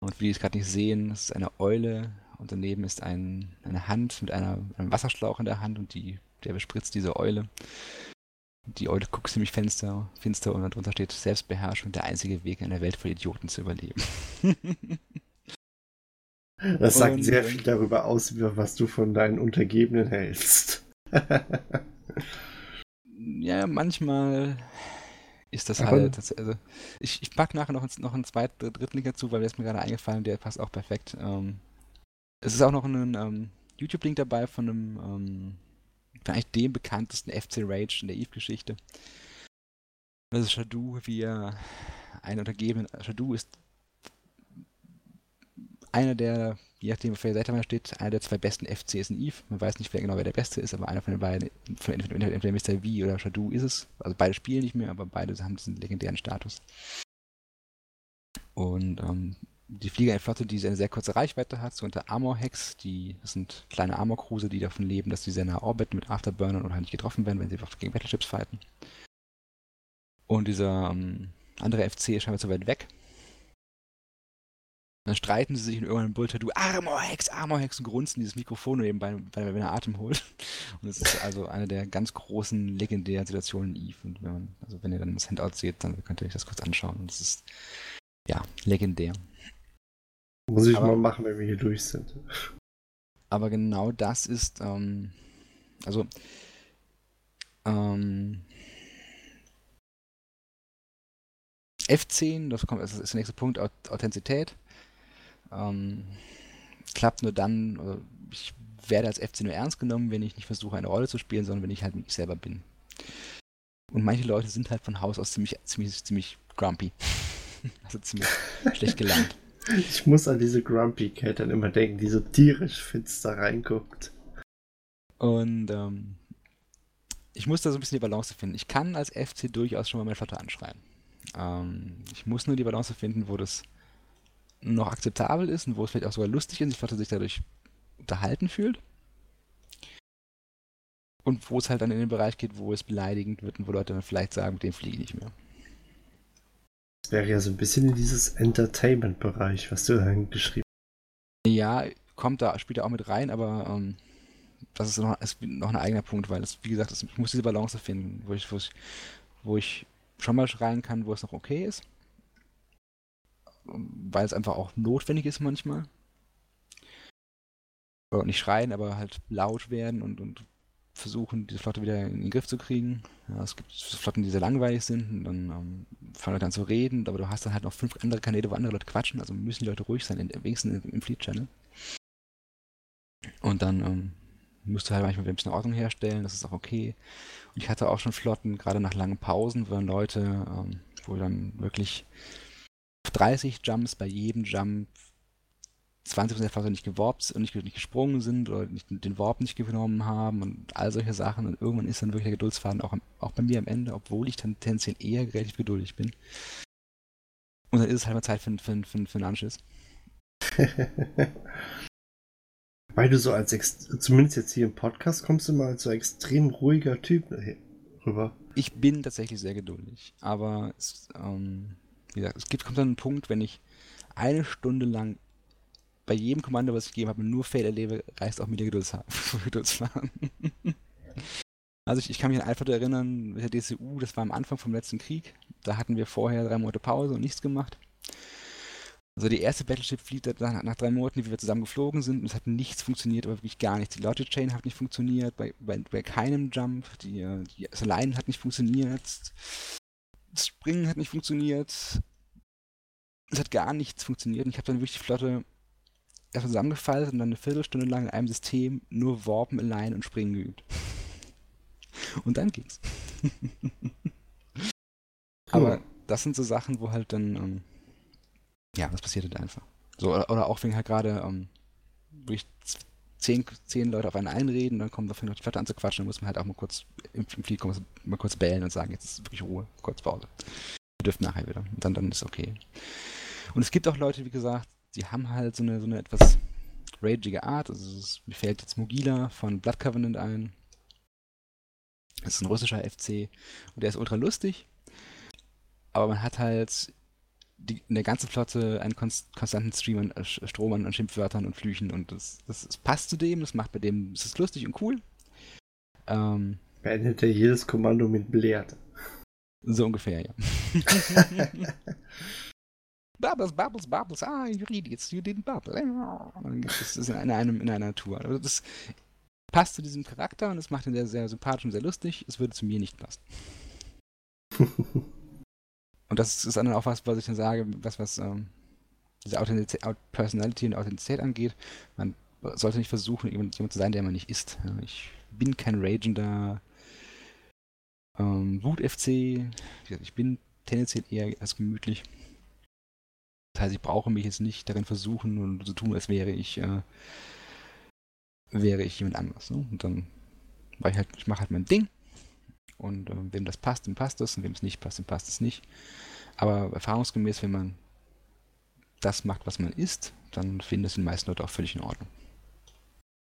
und wie die es gerade nicht sehen, das ist eine Eule und daneben ist ein, eine Hand mit einer, einem Wasserschlauch in der Hand und die, der bespritzt diese Eule. Die Eule guckt ziemlich finster, finster und darunter steht Selbstbeherrschung, der einzige Weg in der Welt für Idioten zu überleben. das sagt und, sehr viel darüber aus, was du von deinen Untergebenen hältst. ja, manchmal ist das Aber halt. Das, also, ich, ich packe nachher noch, noch einen zweiten, dritten Link dazu, weil der ist mir gerade eingefallen, der passt auch perfekt. Ähm, es ist auch noch ein ähm, YouTube-Link dabei von einem ähm, vielleicht dem bekanntesten FC Rage in der Eve-Geschichte. Das ist Shadow, wie er einen untergebenen. Shadow ist einer der, je nachdem, auf welcher Seite man steht, einer der zwei besten FCs in Eve. Man weiß nicht, genau wer der beste ist, aber einer von den beiden, von entweder, entweder Mr. V oder Shadow ist es. Also beide spielen nicht mehr, aber beide haben diesen legendären Status. Und ähm, die Fliegerflotte, die eine sehr kurze Reichweite hat, so unter Armor-Hacks, die das sind kleine Armor-Cruise, die davon leben, dass sie sehr nah orbiten mit Afterburnern und halt nicht getroffen werden, wenn sie gegen Battleships fighten. Und dieser ähm, andere FC ist scheinbar zu weit weg. Dann streiten sie sich in irgendeinem Bull du Armor-Hacks, Armor-Hacks und grunzen dieses Mikrofon nebenbei, weil er Atem holt. Und es ist also eine der ganz großen legendären Situationen in Eve. Und wenn man, also wenn ihr dann das Handout seht, dann könnt ihr euch das kurz anschauen. Und es ist ja legendär. Muss ich aber, mal machen, wenn wir hier durch sind. Aber genau das ist, ähm, also, ähm, F10, das, kommt, das ist der nächste Punkt, Authentizität. Ähm, klappt nur dann, ich werde als F10 nur ernst genommen, wenn ich nicht versuche, eine Rolle zu spielen, sondern wenn ich halt mit ich selber bin. Und manche Leute sind halt von Haus aus ziemlich, ziemlich, ziemlich grumpy. also ziemlich schlecht gelernt. Ich muss an diese Grumpy Cat dann immer denken, die so tierisch finster reinguckt. Und ähm, ich muss da so ein bisschen die Balance finden. Ich kann als FC durchaus schon mal meine Flotte anschreien. Ähm, ich muss nur die Balance finden, wo das noch akzeptabel ist und wo es vielleicht auch sogar lustig ist, die Flotte sich dadurch unterhalten fühlt. Und wo es halt dann in den Bereich geht, wo es beleidigend wird und wo Leute dann vielleicht sagen, mit dem fliege ich nicht mehr wäre ja so ein bisschen in dieses Entertainment-Bereich, was du dann geschrieben hast. Ja, kommt da, spielt da auch mit rein, aber ähm, das ist noch, ist noch ein eigener Punkt, weil es, wie gesagt, ich muss diese Balance finden, wo ich, wo ich, wo ich schon mal schreien kann, wo es noch okay ist. Weil es einfach auch notwendig ist manchmal. Oder nicht schreien, aber halt laut werden und, und versuchen, diese Flotte wieder in den Griff zu kriegen. Ja, es gibt Flotten, die sehr langweilig sind und dann ähm, fangen Leute an zu reden, aber du hast dann halt noch fünf andere Kanäle, wo andere Leute quatschen, also müssen die Leute ruhig sein, in, wenigstens im, im Fleet Channel. Und dann ähm, musst du halt manchmal ein bisschen Ordnung herstellen, das ist auch okay. Und ich hatte auch schon Flotten, gerade nach langen Pausen, wo dann Leute, ähm, wo dann wirklich 30 Jumps bei jedem Jump 20% der Fahrer nicht geworbt und nicht, nicht, gesprungen sind oder nicht, den Warp nicht genommen haben und all solche Sachen. Und irgendwann ist dann wirklich der Geduldsfaden auch, auch bei mir am Ende, obwohl ich dann tendenziell eher relativ geduldig bin. Und dann ist es halt mal Zeit für, für, für, für einen Anschiss. Weil du so als, zumindest jetzt hier im Podcast, kommst du mal als so extrem ruhiger Typ rüber. Ich bin tatsächlich sehr geduldig, aber es, ähm, wie gesagt, es gibt, kommt dann ein Punkt, wenn ich eine Stunde lang bei jedem Kommando, was ich gegeben habe, nur Fail erlebe, reicht auch mit der Geduldsfahren. also ich, ich, kann mich an Alpha erinnern, mit der DCU, das war am Anfang vom letzten Krieg. Da hatten wir vorher drei Monate Pause und nichts gemacht. Also die erste Battleship fliegt nach, nach drei Monaten, wie wir zusammen geflogen sind, und es hat nichts funktioniert, aber wirklich gar nichts. Die Logic Chain hat nicht funktioniert, bei, bei, bei keinem Jump, die, die Line hat nicht funktioniert, das Springen hat nicht funktioniert, es hat gar nichts funktioniert. Und ich habe dann wirklich die Flotte erst zusammengefaltet und dann eine Viertelstunde lang in einem System nur Warpen, Align und Springen geübt. Und dann ging's. Aber das sind so Sachen, wo halt dann, ähm, ja, das passiert halt einfach. So, oder, oder auch wenn halt gerade ähm, durch zehn, zehn Leute auf einen einreden, dann kommt dafür noch die Flotte an zu quatschen, dann muss man halt auch mal kurz im, im Flieg kommen, mal kurz bellen und sagen, jetzt ist wirklich Ruhe, kurz Pause. Wir dürfen nachher wieder. Und dann, dann ist okay. Und es gibt auch Leute, wie gesagt, die haben halt so eine, so eine etwas ragige Art. Also ist, mir fällt jetzt Mogila von Blood Covenant ein. Das ist ein russischer FC und der ist ultra lustig. Aber man hat halt die, in der ganzen Flotte einen konst, konstanten Stream an, äh, Strom an, Schimpfwörtern und Flüchen und das, das, das, passt zu dem, das macht bei dem, es ist lustig und cool. Ähm, Beendet er jedes Kommando mit Blärt. So ungefähr, ja. Bubbles, Bubbles, Bubbles, ah, you read it, you didn't bubble. Das ist in, einem, in einer Tour. Also das passt zu diesem Charakter und es macht ihn sehr, sehr sympathisch und sehr lustig. Es würde zu mir nicht passen. und das ist dann auch was, was ich dann sage, was, was ähm, diese Authentizität, Personality und Authentizität angeht. Man sollte nicht versuchen, jemand, jemand zu sein, der man nicht ist. Ich bin kein ragender ähm, Wut-FC. Ich bin tendenziell eher als gemütlich. Das heißt, ich brauche mich jetzt nicht darin versuchen und so tun, als wäre ich, äh, wäre ich jemand anders. Ne? Und dann war ich halt, ich mache halt mein Ding. Und äh, wem das passt, dann passt das. Und wem es nicht passt, dann passt es nicht. Aber erfahrungsgemäß, wenn man das macht, was man ist, dann finden es die meisten Leute auch völlig in Ordnung.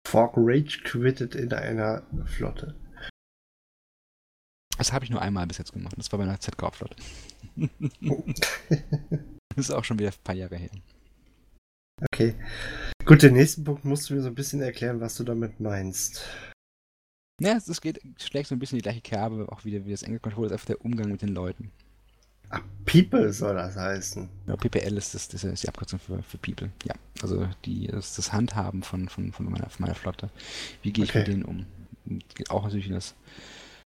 Fork Rage quittet in einer Flotte. Das habe ich nur einmal bis jetzt gemacht. Das war bei einer ZK-Flotte. Oh. Das ist auch schon wieder ein paar Jahre her. Okay. Gut, den nächsten Punkt musst du mir so ein bisschen erklären, was du damit meinst. Ja, es geht, schlägt so ein bisschen die gleiche Kerbe, auch wieder wie das enge Control ist einfach der Umgang mit den Leuten. Ach, People soll das heißen. Ja, PPL ist, das, das ist die Abkürzung für, für People. Ja, also die, das, das Handhaben von, von, von, meiner, von meiner Flotte. Wie gehe ich okay. mit denen um? Und auch natürlich das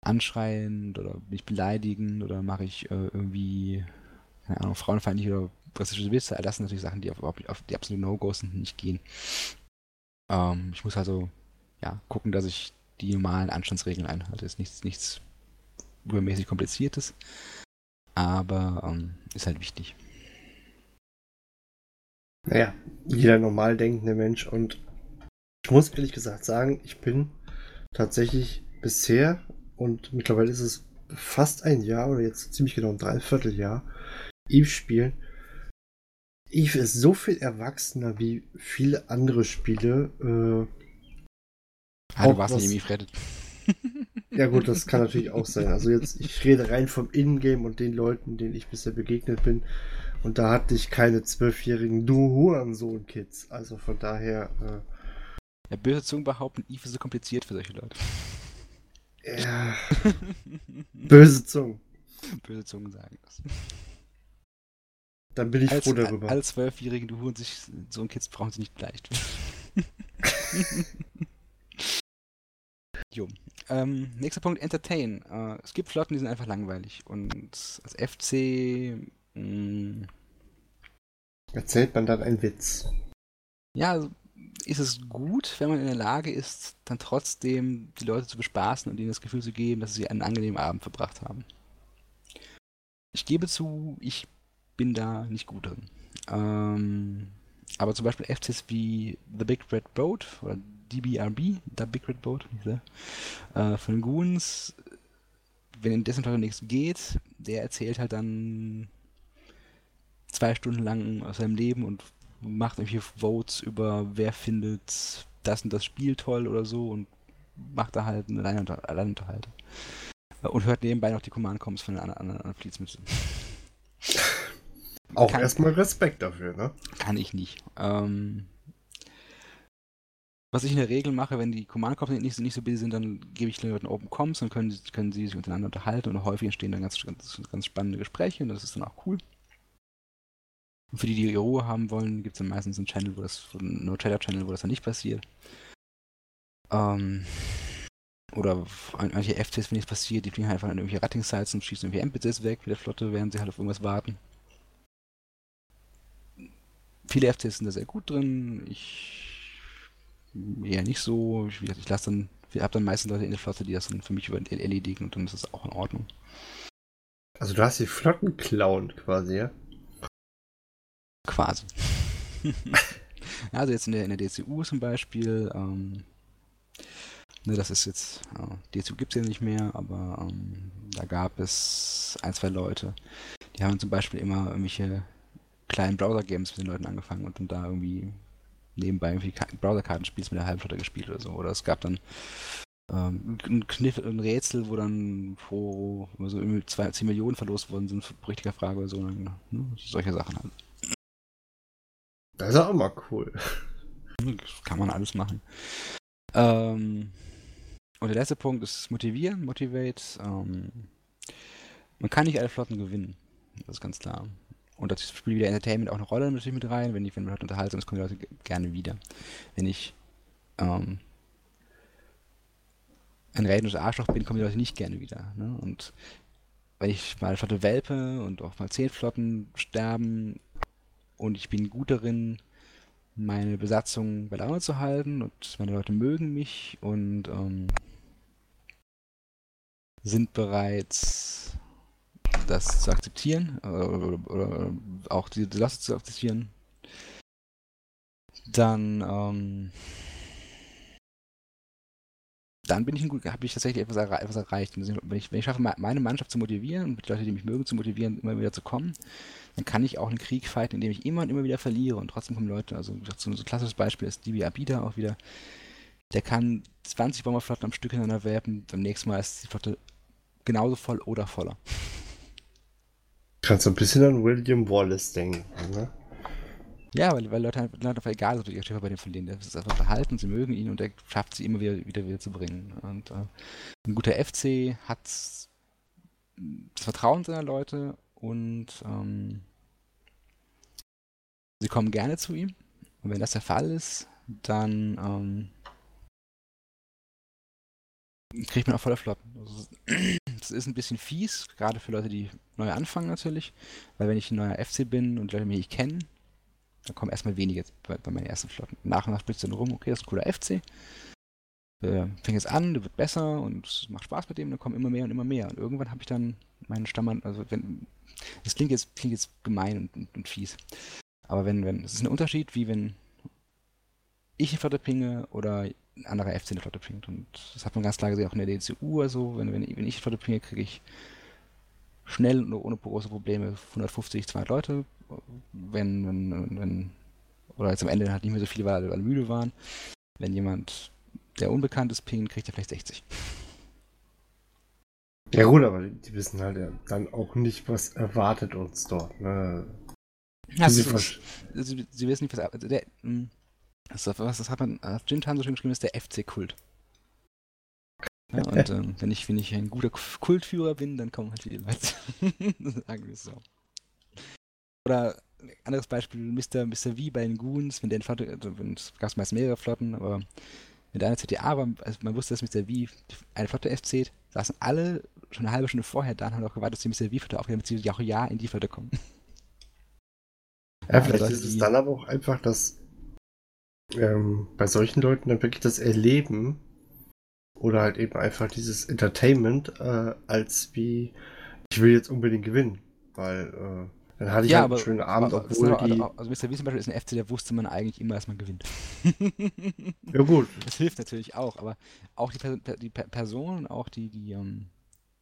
Anschreien oder mich beleidigen oder mache ich äh, irgendwie, keine Ahnung, frauenfeindlich oder rassistische Witze, das sind natürlich Sachen, die auf, auf die absoluten No-Gos nicht gehen. Ähm, ich muss also ja, gucken, dass ich die normalen Anstandsregeln einhalte. Ist nichts, nichts übermäßig kompliziertes, aber ähm, ist halt wichtig. Naja, jeder normal denkende Mensch und ich muss ehrlich gesagt sagen, ich bin tatsächlich bisher und mittlerweile ist es fast ein Jahr oder jetzt ziemlich genau ein Dreivierteljahr Eve spielen Eve ist so viel erwachsener wie viele andere Spiele. Äh, ah, du warst was... nicht im Eve Reddit. ja gut, das kann natürlich auch sein. Also jetzt, ich rede rein vom Ingame und den Leuten, denen ich bisher begegnet bin. Und da hatte ich keine zwölfjährigen Du Hurensohn-Kids. Also von daher. Äh, ja, böse Zungen behaupten, Eve ist so kompliziert für solche Leute. Ja. böse Zungen. Böse Zungen sagen das. Dann bin ich als, froh darüber. Alle Zwölfjährigen, du holen sich so ein Kids brauchen sie nicht leicht. jo. Ähm, nächster Punkt, Entertain. Äh, es gibt Flotten, die sind einfach langweilig. Und als FC. Mh, mm, Erzählt man dann einen Witz? Ja, also ist es gut, wenn man in der Lage ist, dann trotzdem die Leute zu bespaßen und ihnen das Gefühl zu geben, dass sie einen angenehmen Abend verbracht haben. Ich gebe zu, ich bin da nicht gut drin. Ähm, aber zum Beispiel FCs wie The Big Red Boat oder DBRB, The Big Red Boat, äh, von Goons, wenn in dessen Flotte nichts geht, der erzählt halt dann zwei Stunden lang aus seinem Leben und macht irgendwelche Votes über wer findet das und das Spiel toll oder so und macht da halt eine Alleinunterhaltung. Und hört nebenbei noch die Command-Coms von den anderen, anderen Fleets mit. Auch erstmal Respekt dafür, ne? Kann ich nicht. Ähm, was ich in der Regel mache, wenn die Command-Coms nicht, nicht so busy sind, dann gebe ich den Leuten Open Comms, dann können, können sie sich untereinander unterhalten und häufig entstehen dann ganz, ganz, ganz spannende Gespräche und das ist dann auch cool. Und für die, die Ruhe haben wollen, gibt es dann meistens einen Channel, wo das, einen No-Chatter-Channel, wo das dann nicht passiert. Ähm, oder manche FCs, wenn nichts passiert, die fliegen halt einfach an irgendwelche Ratting-Sites und schießen irgendwie NPCs weg mit der Flotte, während sie halt auf irgendwas warten. Viele FCs sind da sehr gut drin. Ich eher nicht so. Ich, ich lasse dann, ich habe dann meistens Leute in der Flotte, die das dann für mich über erledigen und dann ist das auch in Ordnung. Also du hast die Flotten clown quasi, ja? Quasi. also jetzt in der, in der DCU zum Beispiel, ähm, ne, das ist jetzt, äh, DCU gibt es ja nicht mehr, aber ähm, da gab es ein, zwei Leute, die haben zum Beispiel immer irgendwelche kleinen Browser-Games mit den Leuten angefangen und dann da irgendwie nebenbei irgendwie Browser-Kartenspiels mit der halben Flotte gespielt oder so. Oder es gab dann ähm, ein Kniff, ein Rätsel, wo dann pro so 10 Millionen verlost worden sind, richtiger Frage oder so. Ne? Solche Sachen halt. Das ist auch mal cool. Das kann man alles machen. Ähm, und der letzte Punkt ist motivieren, motivate. Ähm, man kann nicht alle Flotten gewinnen. Das ist ganz klar. Und das spielt wieder Entertainment auch eine Rolle natürlich mit rein. Wenn ich, wenn Leute unterhalten, kommen die Leute gerne wieder. Wenn ich ähm, ein redendes Arschloch bin, kommen die Leute nicht gerne wieder. Ne? Und wenn ich mal Flotte welpe und auch mal zehn Flotten sterben und ich bin gut darin, meine Besatzung bei Laune zu halten und meine Leute mögen mich und ähm, sind bereit, das zu akzeptieren oder, oder, oder auch die Last zu akzeptieren, dann ähm, dann bin ich ein gut, habe ich tatsächlich etwas, erre etwas erreicht. Wenn ich, wenn ich schaffe, meine Mannschaft zu motivieren und die Leute, die mich mögen, zu motivieren, immer wieder zu kommen, dann kann ich auch einen Krieg fighten, in dem ich immer und immer wieder verliere und trotzdem kommen Leute. Also so ein klassisches Beispiel ist DB Abida auch wieder. Der kann 20 Bomberflotten am Stück hintereinander werfen, beim nächsten Mal ist die Flotte genauso voll oder voller. Kannst du ein bisschen an William Wallace denken, ne? Ja, weil, weil Leute, Leute einfach egal sind, die Schiffe bei dem verlieren. Der ist einfach verhalten, sie mögen ihn und er schafft sie immer wieder, wieder, wieder zu bringen. Und äh, ein guter FC hat das Vertrauen seiner Leute und ähm, sie kommen gerne zu ihm. Und wenn das der Fall ist, dann ähm, kriegt man auch voller Flotten. Also, das ist ein bisschen fies, gerade für Leute, die neu anfangen natürlich, weil wenn ich ein neuer FC bin und Leute mich nicht kennen, dann kommen erstmal wenige bei, bei meinen ersten Flotten. Nach und nach spricht es dann rum, okay, das ist ein cooler FC. Äh, fängt jetzt an, der wird besser und es macht Spaß mit dem, dann kommen immer mehr und immer mehr. Und irgendwann habe ich dann meinen Stamm, also wenn, das klingt jetzt, klingt jetzt gemein und, und, und fies. Aber wenn, wenn, es ist ein Unterschied, wie wenn ich eine Flotte pinge oder ein anderer FC eine Flotte pingt. Und das hat man ganz klar gesehen, auch in der DCU. Also, wenn, wenn, wenn ich eine Flotte pinge, kriege ich schnell und ohne große Probleme 150, 200 Leute. Wenn, wenn, wenn, oder jetzt am Ende halt nicht mehr so viele, weil alle müde waren. Wenn jemand, der unbekannt ist, pingt, kriegt er vielleicht 60. Ja gut, aber die wissen halt ja dann auch nicht, was erwartet uns dort. Ne? Ja, sie, sie, sie, wissen nicht, was der, hm, das, was das hat man auf Jintan so schön geschrieben, ist der FC-Kult. Ja, und ähm, wenn, ich, wenn ich ein guter Kultführer bin, dann kommen halt viele Leute. Sagen wir es so. Oder anderes Beispiel, Mr. Mr. V bei den Goons, wenn der Flotte, also gab es meist mehrere Flotten, aber wenn der eine CTA war, also man wusste, dass Mr. V eine Flotte FC saßen alle schon eine halbe Stunde vorher da und haben auch gewartet, dass die Mr. V-Flotte aufgeht, damit sie auch ja in die Flotte kommen. Ja, vielleicht ist es dann aber auch einfach, dass ähm, bei solchen Leuten dann wirklich das Erleben oder halt eben einfach dieses Entertainment äh, als wie ich will jetzt unbedingt gewinnen, weil äh, Dann hatte ich Ja, halt aber einen schönen Abend, also, obwohl also, die. also, Mr. Beast zum Beispiel ist ein FC, der wusste man eigentlich immer, dass man gewinnt. Ja gut, Das hilft natürlich auch, aber auch die, Per- die Per- Person, auch die, die, ähm,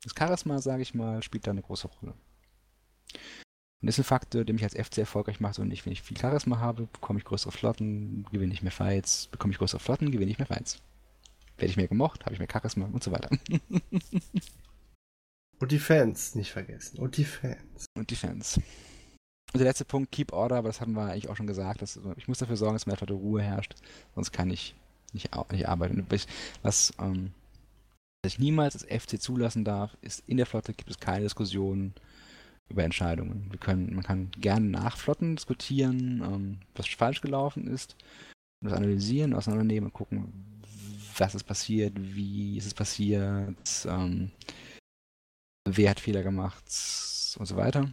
das Charisma, sage ich mal, spielt da eine große Rolle. Und das ist ein Faktor, der mich als FC erfolgreich macht und nicht, wenn ich viel Charisma habe, bekomme ich größere Flotten, gewinne ich mehr Fights, bekomme ich größere Flotten, gewinne ich mehr Fights. Werde ich mehr gemocht, habe ich mehr Charisma und so weiter. und die Fans nicht vergessen. Und die Fans. Und Defense. Und der letzte Punkt, Keep Order, aber das hatten wir eigentlich auch schon gesagt. Dass, ich muss dafür sorgen, dass der Flotte Ruhe herrscht, sonst kann ich nicht, nicht arbeiten. Was, ähm, was ich niemals als FC zulassen darf, ist, in der Flotte gibt es keine Diskussionen über Entscheidungen. Wir können, man kann gerne nach Flotten diskutieren, ähm, was falsch gelaufen ist, das analysieren, auseinandernehmen und gucken, was ist passiert, wie ist es passiert, ähm, wer hat Fehler gemacht und so weiter.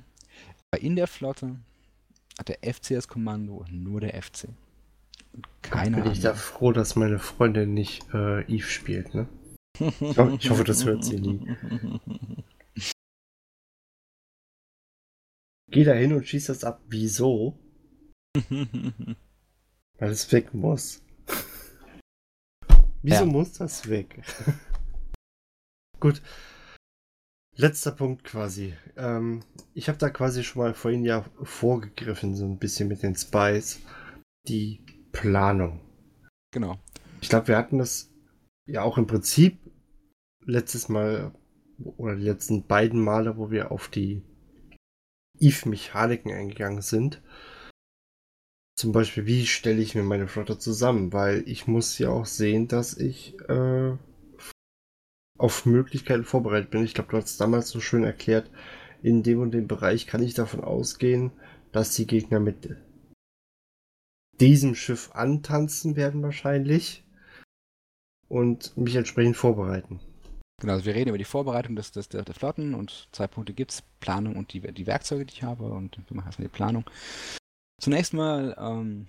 Aber in der Flotte hat der FC das Kommando und nur der FC. Keine Bin ich da froh, dass meine Freundin nicht äh, Eve spielt, ne? ho- ich hoffe, das hört sie nie. Geh da hin und schieß das ab. Wieso? Weil es weg muss. Wieso Ja. muss das weg? Gut. Letzter Punkt quasi. Ähm, ich habe da quasi schon mal vorhin ja vorgegriffen, so ein bisschen mit den Spies. Die Planung. genau. Ich glaube, wir hatten das ja auch im Prinzip letztes Mal oder die letzten beiden Male, wo wir auf die Eve-Mechaniken eingegangen sind. Zum Beispiel, wie stelle ich mir meine Flotte zusammen? Weil ich muss ja auch sehen, dass ich äh, auf Möglichkeiten vorbereitet bin. Ich glaube, du hast damals so schön erklärt, in dem und dem Bereich kann ich davon ausgehen, dass die Gegner mit diesem Schiff antanzen werden wahrscheinlich und mich entsprechend vorbereiten. Genau, also wir reden über die Vorbereitung des, des, der, der Flotten und zwei Punkte gibt es, Planung und die, die Werkzeuge, die ich habe und wir machen erstmal die Planung. Zunächst mal, ähm,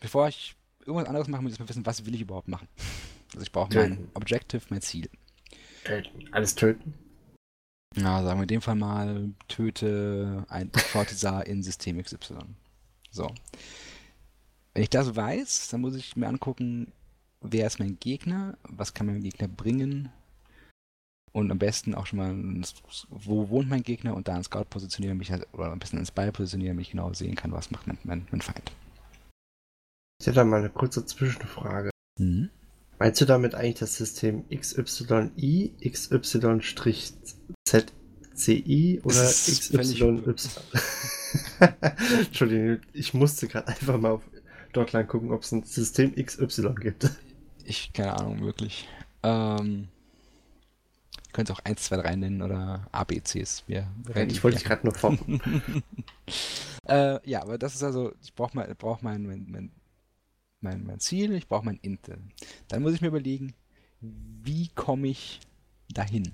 bevor ich irgendwas anderes mache, muss ich erstmal wissen, was will ich überhaupt machen. Also ich brauche mein. Objective, mein Ziel. Töten. Alles töten. Ja, sagen wir in dem Fall mal, töte ein Fortisar in System XY. So. Wenn ich das weiß, dann muss ich mir angucken, wer ist mein Gegner, was kann mein Gegner bringen und am besten auch schon mal, ein- wo wohnt mein Gegner und da einen Scout positionieren, mich halt, oder am besten einen Spy positionieren, damit ich genau sehen kann, was macht mein, mein, mein Feind. Ich hätte da mal eine kurze Zwischenfrage. Mhm. Meinst du damit eigentlich das System XYI, XY-ZCI oder XYY? Entschuldigung, ich musste gerade einfach mal auf dort lang gucken, ob es ein System XY gibt. Ich, keine Ahnung, wirklich. Ähm, könnt es auch 1, 2, 3 nennen oder ABCs. Wir, Ich wollte dich nicht gerade nur vor. äh, ja, aber das ist also, ich brauche mein, brauch mein, mein, mein, mein Ziel, ich brauche mein Intel. Dann muss ich mir überlegen, wie komme ich dahin?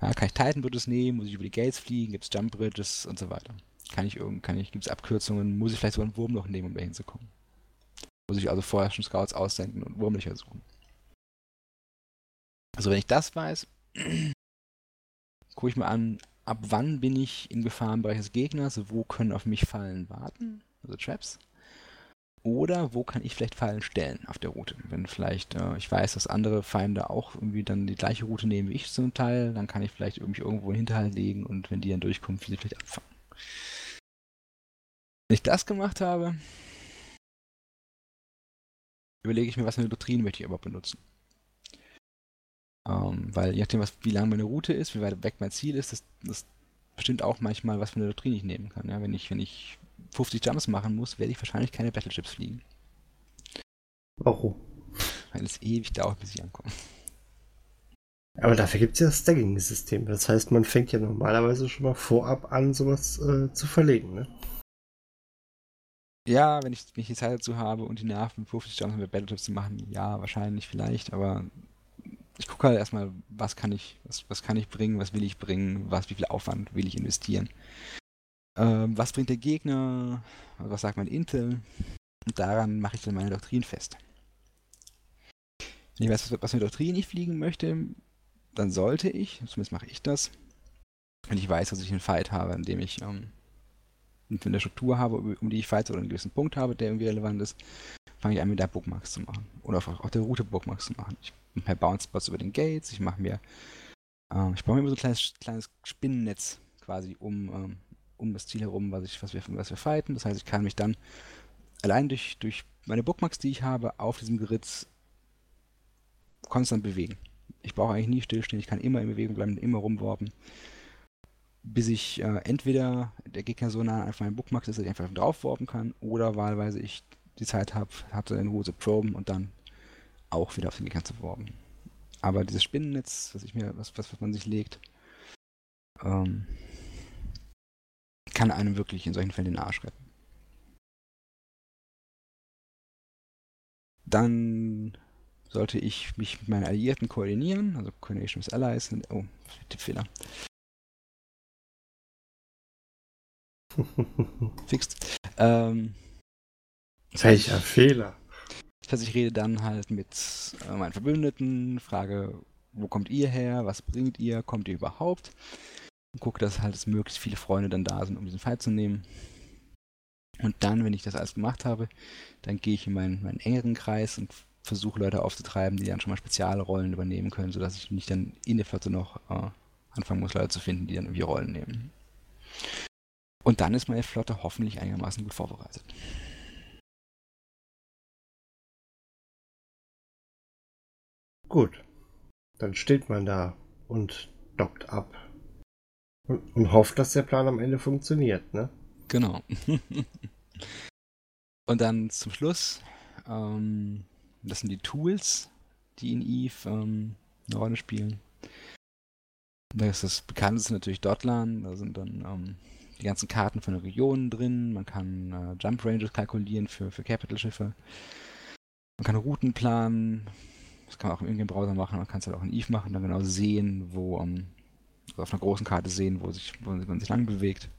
Ja, kann ich Titan Bridges nehmen? Muss ich über die Gates fliegen? Gibt es Jump Bridges und so weiter? Kann ich irgend, kann ich, gibt es Abkürzungen? Muss ich vielleicht sogar ein Wurmloch nehmen, um da hinzukommen? Muss ich also vorher schon Scouts aussenden und Wurmlöcher suchen? Also wenn ich das weiß, gucke ich mir an, ab wann bin ich im Gefahrenbereich des Gegners, wo können auf mich Fallen warten, also Traps, oder wo kann ich vielleicht Fallen stellen auf der Route. Wenn vielleicht äh, ich weiß, dass andere Feinde auch irgendwie dann die gleiche Route nehmen wie ich zum Teil, dann kann ich vielleicht irgendwie irgendwo Hinterhalt legen und wenn die dann durchkommen, sie vielleicht abfangen. Wenn ich das gemacht habe, überlege ich mir, was für eine Doktrin möchte ich überhaupt benutzen. Ähm, weil je nachdem, was, wie lang meine Route ist, wie weit weg mein Ziel ist, das, das bestimmt auch manchmal, was für eine Doktrin ich nehmen kann. Ja? Wenn, ich, wenn ich 50 Jumps machen muss, werde ich wahrscheinlich keine Battleships fliegen. Warum? Weil es ewig dauert, bis ich ankomme. Aber dafür gibt es ja das Stacking-System. Das heißt, man fängt ja normalerweise schon mal vorab an, sowas äh, zu verlegen. Ne? Ja, wenn ich, wenn ich die Zeit dazu habe und die Nerven, 50 Jumps mit Battleships zu machen, ja, wahrscheinlich, vielleicht, aber ich gucke halt erstmal, was kann ich, was, was kann ich bringen, was will ich bringen, was, wie viel Aufwand will ich investieren. Ähm, was bringt der Gegner, was sagt mein Intel und daran mache ich dann meine Doktrin fest. Wenn ich weiß, was, für eine Doktrin ich fliegen möchte, dann sollte ich, zumindest mache ich das, wenn ich weiß, dass ich einen Fight habe, in dem ich ähm, eine Struktur habe, um die ich fight oder einen gewissen Punkt habe, der irgendwie relevant ist, fange ich an, mit der Bookmarks zu machen. Oder auf, der Route Bookmarks zu machen. Ich mache mir Bounce-Spots über den Gates, ich mache mir, äh, ich baue mir immer so ein kleines, kleines Spinnennetz quasi um, ähm, um das Ziel herum, was, ich, was, wir, was wir fighten. Das heißt, ich kann mich dann allein durch, durch meine Bookmarks, die ich habe, auf diesem Geritz konstant bewegen. Ich brauche eigentlich nie stillstehen, ich kann immer in Bewegung bleiben, immer rumworben bis ich äh, entweder der Gegner so nah an meinem Bookmark ist, dass ich einfach draufworfen kann, oder wahlweise ich die Zeit habe, hatte in zu proben und dann auch wieder auf den Gegner zu worben. Aber dieses Spinnennetz, was ich mir, was, was, was man sich legt, ähm, kann einem wirklich in solchen Fällen den Arsch retten. Dann sollte ich mich mit meinen Alliierten koordinieren, also Coordination with Allies. Oh, Tippfehler. Fixt. Ähm, Welcher Fehler? Das heißt, ich rede dann halt mit äh, meinen Verbündeten, frage, wo kommt ihr her, was bringt ihr, kommt ihr überhaupt? Und gucke, dass halt dass möglichst viele Freunde dann da sind, um diesen Fight zu nehmen. Und dann, wenn ich das alles gemacht habe, dann gehe ich in meinen, meinen engeren Kreis und versuche Leute aufzutreiben, die dann schon mal Spezialrollen übernehmen können, sodass ich nicht dann in der Flotte noch äh, anfangen muss, Leute zu finden, die dann irgendwie Rollen nehmen. Und dann ist meine Flotte hoffentlich einigermaßen gut vorbereitet. Gut. Dann steht man da und dockt ab. Und, und hofft, dass der Plan am Ende funktioniert, ne? Genau. und dann zum Schluss, ähm, das sind die Tools, die in Eve ähm, eine Rolle spielen. Da ist das bekannteste natürlich Dotlan, da sind dann ähm, die ganzen Karten von den Regionen drin. Man kann äh, Jump Ranges kalkulieren für, für Capital-Schiffe. Man kann Routen planen. Das kann man auch im Ingame-Browser machen. Man kann es halt auch in Eve machen, dann genau sehen, wo um, ähm, also auf einer großen Karte sehen, wo, sich, wo man sich lang bewegt.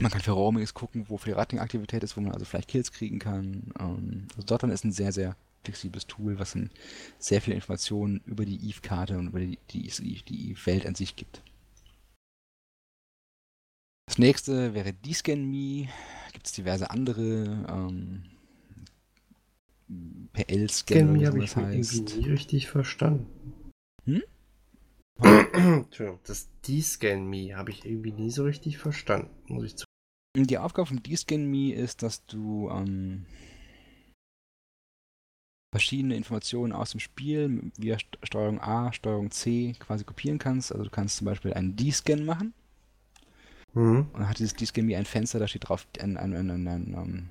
Man kann für Roamings gucken, wo viel Rating-Aktivität ist, wo man also vielleicht Kills kriegen kann. Ähm, also Dotlan ist ein sehr, sehr flexibles Tool, was sehr viele Informationen über die Eve-Karte und über die, die, die Eve-Welt an sich gibt. Das nächste wäre DScanMe. Gibt es diverse andere ähm, PL-Scan oder das heißt. nie richtig verstanden. Hm? Entschuldigung, das DScanMe habe ich irgendwie nie so richtig verstanden, muss ich zu. Die Aufgabe von DScanMe ist, dass du ähm, verschiedene Informationen aus dem Spiel via Steuerung A, Steuerung C quasi kopieren kannst. Also du kannst zum Beispiel einen D-Scan machen Mhm. Und dann hat dieses D-Scan wie ein Fenster, da steht drauf ein, ein, ein, ein, ein um,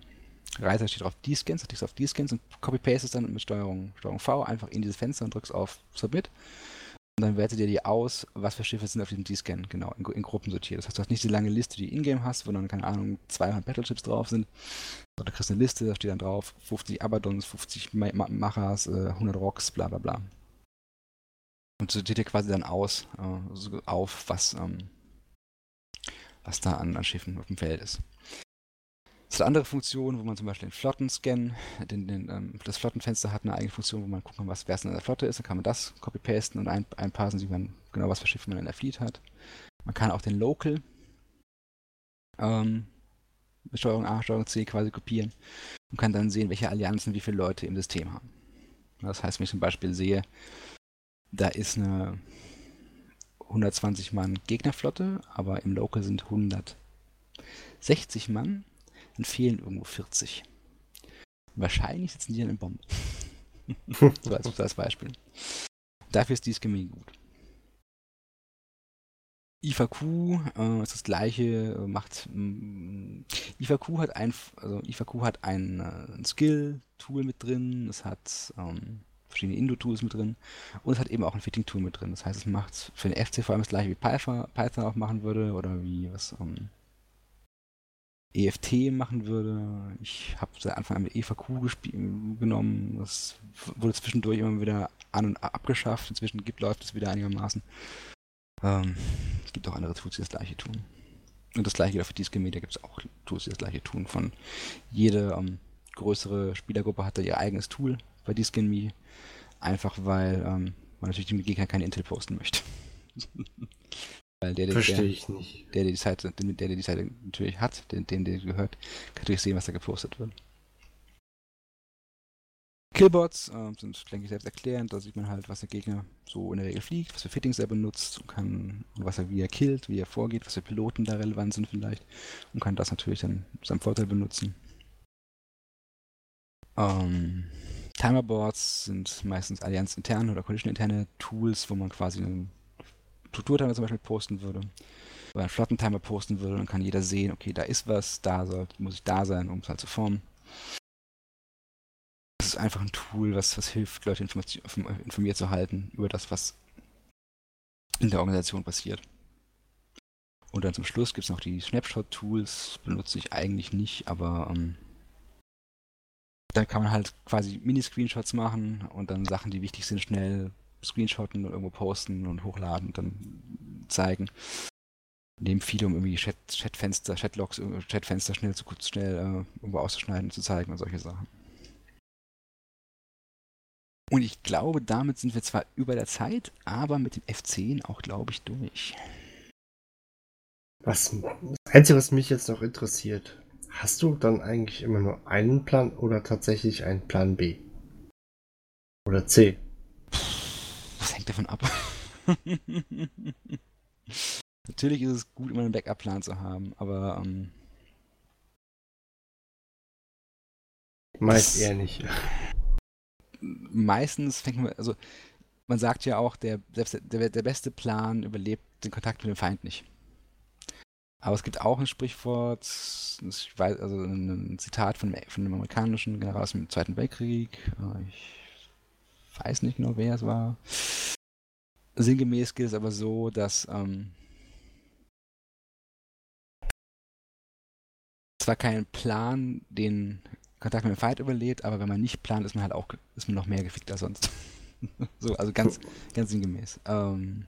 Reiter steht drauf D-Scans, da klickst du auf D-Scans und copy-paste es dann mit Steuerung, Steuerung V einfach in dieses Fenster und drückst auf Submit. Und dann wertet dir die aus, was für Schiffe sind auf diesem D-Scan, genau, in, in, Gruppen sortiert. Das heißt, du hast nicht die lange Liste, die in-game hast, wo dann, keine Ahnung, 200 Battleships drauf sind. Du kriegst eine Liste, da steht dann drauf 50 Abadons, 50 Machas, 100 Rocks, bla bla bla. Und sortiert dir quasi dann aus, äh, auf, was, ähm, was da an, an Schiffen auf dem Feld ist. Es hat andere Funktionen, wo man zum Beispiel den Flottenscan, den, den, ähm, das Flottenfenster hat eine eigene Funktion, wo man gucken kann, was wer in der Flotte ist. Dann kann man das copy-pasten und ein, einpassen, sieht man genau, was für Schiffe man in der Fleet hat. Man kann auch den Local ähm, mit Steuerung A, Steuerung C quasi kopieren und kann dann sehen, welche Allianzen wie viele Leute im System haben. Das heißt, wenn ich zum Beispiel sehe, da ist eine 120 Mann Gegnerflotte, aber im Local sind 160 Mann, dann fehlen irgendwo 40. Wahrscheinlich sitzen die an den Bomben. so als, als, Beispiel. Dafür ist dies gemein gut. IVQ äh, ist das gleiche, äh, macht mh, mm, IVQ hat ein also IVQ hat ein, äh, ein Skill-Tool mit drin, es hat ähm, verschiedene Indo-Tools mit drin und es hat eben auch ein Fitting-Tool mit drin. Das heißt, es macht für den FC vor allem das gleiche wie Python, Python auch machen würde oder wie was um, ähm, EFT machen würde. Ich habe seit Anfang an mit EVQ genommen. Das wurde zwischendurch immer wieder an- und abgeschafft. Inzwischen gibt, läuft es wieder einigermaßen. Ähm, es gibt auch andere Tools, die das gleiche tun. Und das gleiche für Disque Media gibt es auch Tools, die das gleiche tun. Von jede ähm, größere Spielergruppe hat da ihr eigenes Tool bei Disque Me. Einfach weil ähm, man natürlich dem Gegner keine Intel posten möchte. Weil der, der, Verstehe der, ich nicht. der, der die Seite, der, der die Seite natürlich hat, den, den der gehört, kann natürlich sehen, was da gepostet wird. Killbots äh, sind, denke ich, selbst erklärend. Da sieht man halt, was der Gegner so in der Regel fliegt, was für Fittings er benutzt und kann, was er, wie er killt, wie er vorgeht, was für Piloten da relevant sind vielleicht und kann das natürlich dann seinem Vorteil benutzen. Ähm, Timerboards sind meistens allianzinterne oder Collision-interne Tools, wo man quasi einen Strukturtimer zum Beispiel posten würde. Oder einen Flottentimer posten würde, dann kann jeder sehen, okay, da ist was, da soll, muss ich da sein, um es halt zu formen. Das ist einfach ein Tool, was, was hilft, Leute informiert zu halten über das, was in der Organisation passiert. Und dann zum Schluss gibt es noch die Snapshot-Tools, benutze ich eigentlich nicht, aber ähm, dann kann man halt quasi Mini-Screenshots machen und dann Sachen, die wichtig sind, schnell screenshotten und irgendwo posten und hochladen und dann zeigen. Nehmen viele, um irgendwie Chat, Chatfenster, Chatlogs, Chatfenster schnell zu kurz schnell äh, irgendwo auszuschneiden und zu zeigen und solche Sachen. Und ich glaube, damit sind wir zwar über der Zeit, aber mit dem F10 auch, glaube ich, durch. Was, das Einzige, was mich jetzt noch interessiert, hast du dann eigentlich immer nur einen Plan oder tatsächlich einen Plan B? Oder C? Das hängt davon ab. Natürlich ist es gut, immer einen Backup-Plan zu haben, aber ähm, meist eher nicht. Meistens fängt man, also man sagt ja auch, der, selbst der, der beste Plan überlebt den Kontakt mit dem Feind nicht. Aber es gibt auch ein Sprichwort, ich weiß, also ein Zitat von, von einem amerikanischen General aus dem Zweiten Weltkrieg. Äh, ich weiß nicht genau, wer es war. Sinngemäß geht es aber so, dass ähm, zwar kein Plan den Kontakt mit dem Feind überlebt, aber wenn man nicht plant, ist man halt auch ist man noch mehr gefickt als sonst. so, also ganz, ganz sinngemäß. Ähm,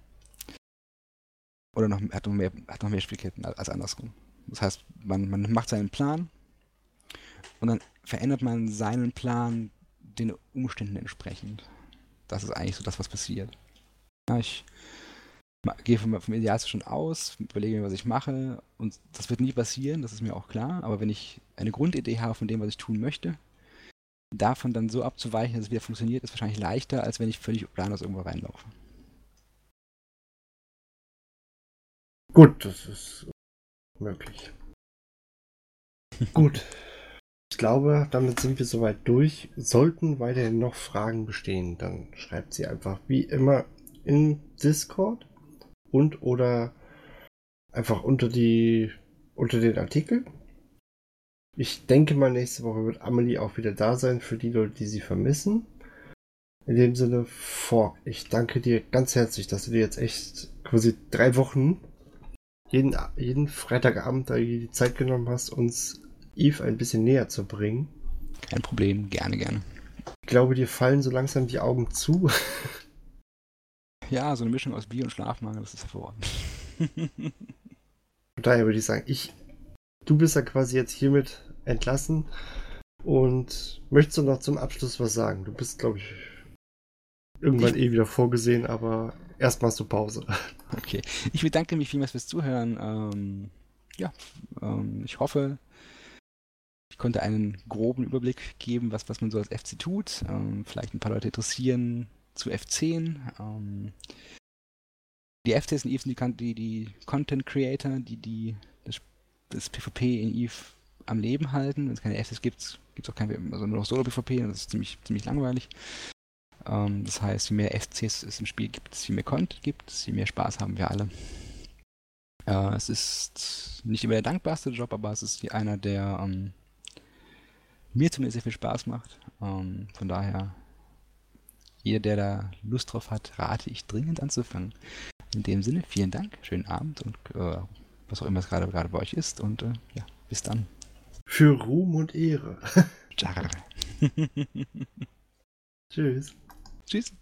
oder noch, hat, noch mehr, hat noch mehr Spielketten als andersrum. Das heißt, man, man macht seinen Plan und dann verändert man seinen Plan den Umständen entsprechend. Das ist eigentlich so das, was passiert. Ja, ich gehe vom, vom Idealzustand aus, überlege mir, was ich mache und das wird nie passieren, das ist mir auch klar, aber wenn ich eine Grundidee habe von dem, was ich tun möchte, davon dann so abzuweichen, dass es wieder funktioniert, ist wahrscheinlich leichter, als wenn ich völlig planlos irgendwo reinlaufe. Gut, das ist möglich. Gut. Ich glaube, damit sind wir soweit durch. Sollten weiterhin noch Fragen bestehen, dann schreibt sie einfach wie immer in Discord und oder einfach unter die unter den Artikel. Ich denke mal, nächste Woche wird Amelie auch wieder da sein für die Leute, die sie vermissen. In dem Sinne, Fork, ich danke dir ganz herzlich, dass du dir jetzt echt quasi drei Wochen jeden, jeden Freitagabend da die Zeit genommen hast, uns Eve ein bisschen näher zu bringen. Kein Problem, gerne, gerne. Ich glaube, dir fallen so langsam die Augen zu. Ja, so eine Mischung aus Bier und Schlafmangel, das ist hervorragend. Von daher würde ich sagen, ich, du bist ja quasi jetzt hiermit entlassen. Und möchtest du noch zum Abschluss was sagen? Du bist, glaube ich, irgendwann ich, eh wieder vorgesehen, aber erstmal hast du Pause. Okay. Ich bedanke mich vielmals fürs Zuhören. Ähm, ja, ähm, ich hoffe, ich konnte einen groben Überblick geben, was, was man so als FC tut. Ähm, vielleicht ein paar Leute interessieren zu F10. Ähm, die FCs sind Eve die, die Content Creator, die, die das, das PvP in Eve am Leben halten. Wenn es keine FCs gibt, gibt es auch kein, also nur noch Solo-PvP und das ist ziemlich, ziemlich langweilig. Ähm, das heißt, je mehr FCs es im Spiel gibt, je mehr Content gibt, je mehr Spaß haben wir alle. Äh, es ist nicht immer der dankbarste Job, aber es ist einer, der ähm, mir zumindest sehr viel Spaß macht. Ähm, von daher, jeder, der da Lust drauf hat, rate ich dringend anzufangen. In dem Sinne, vielen Dank, schönen Abend und äh, was auch immer es gerade gerade bei euch ist und äh, ja, bis dann. Für Ruhm und Ehre. Tschüss. Tschüss.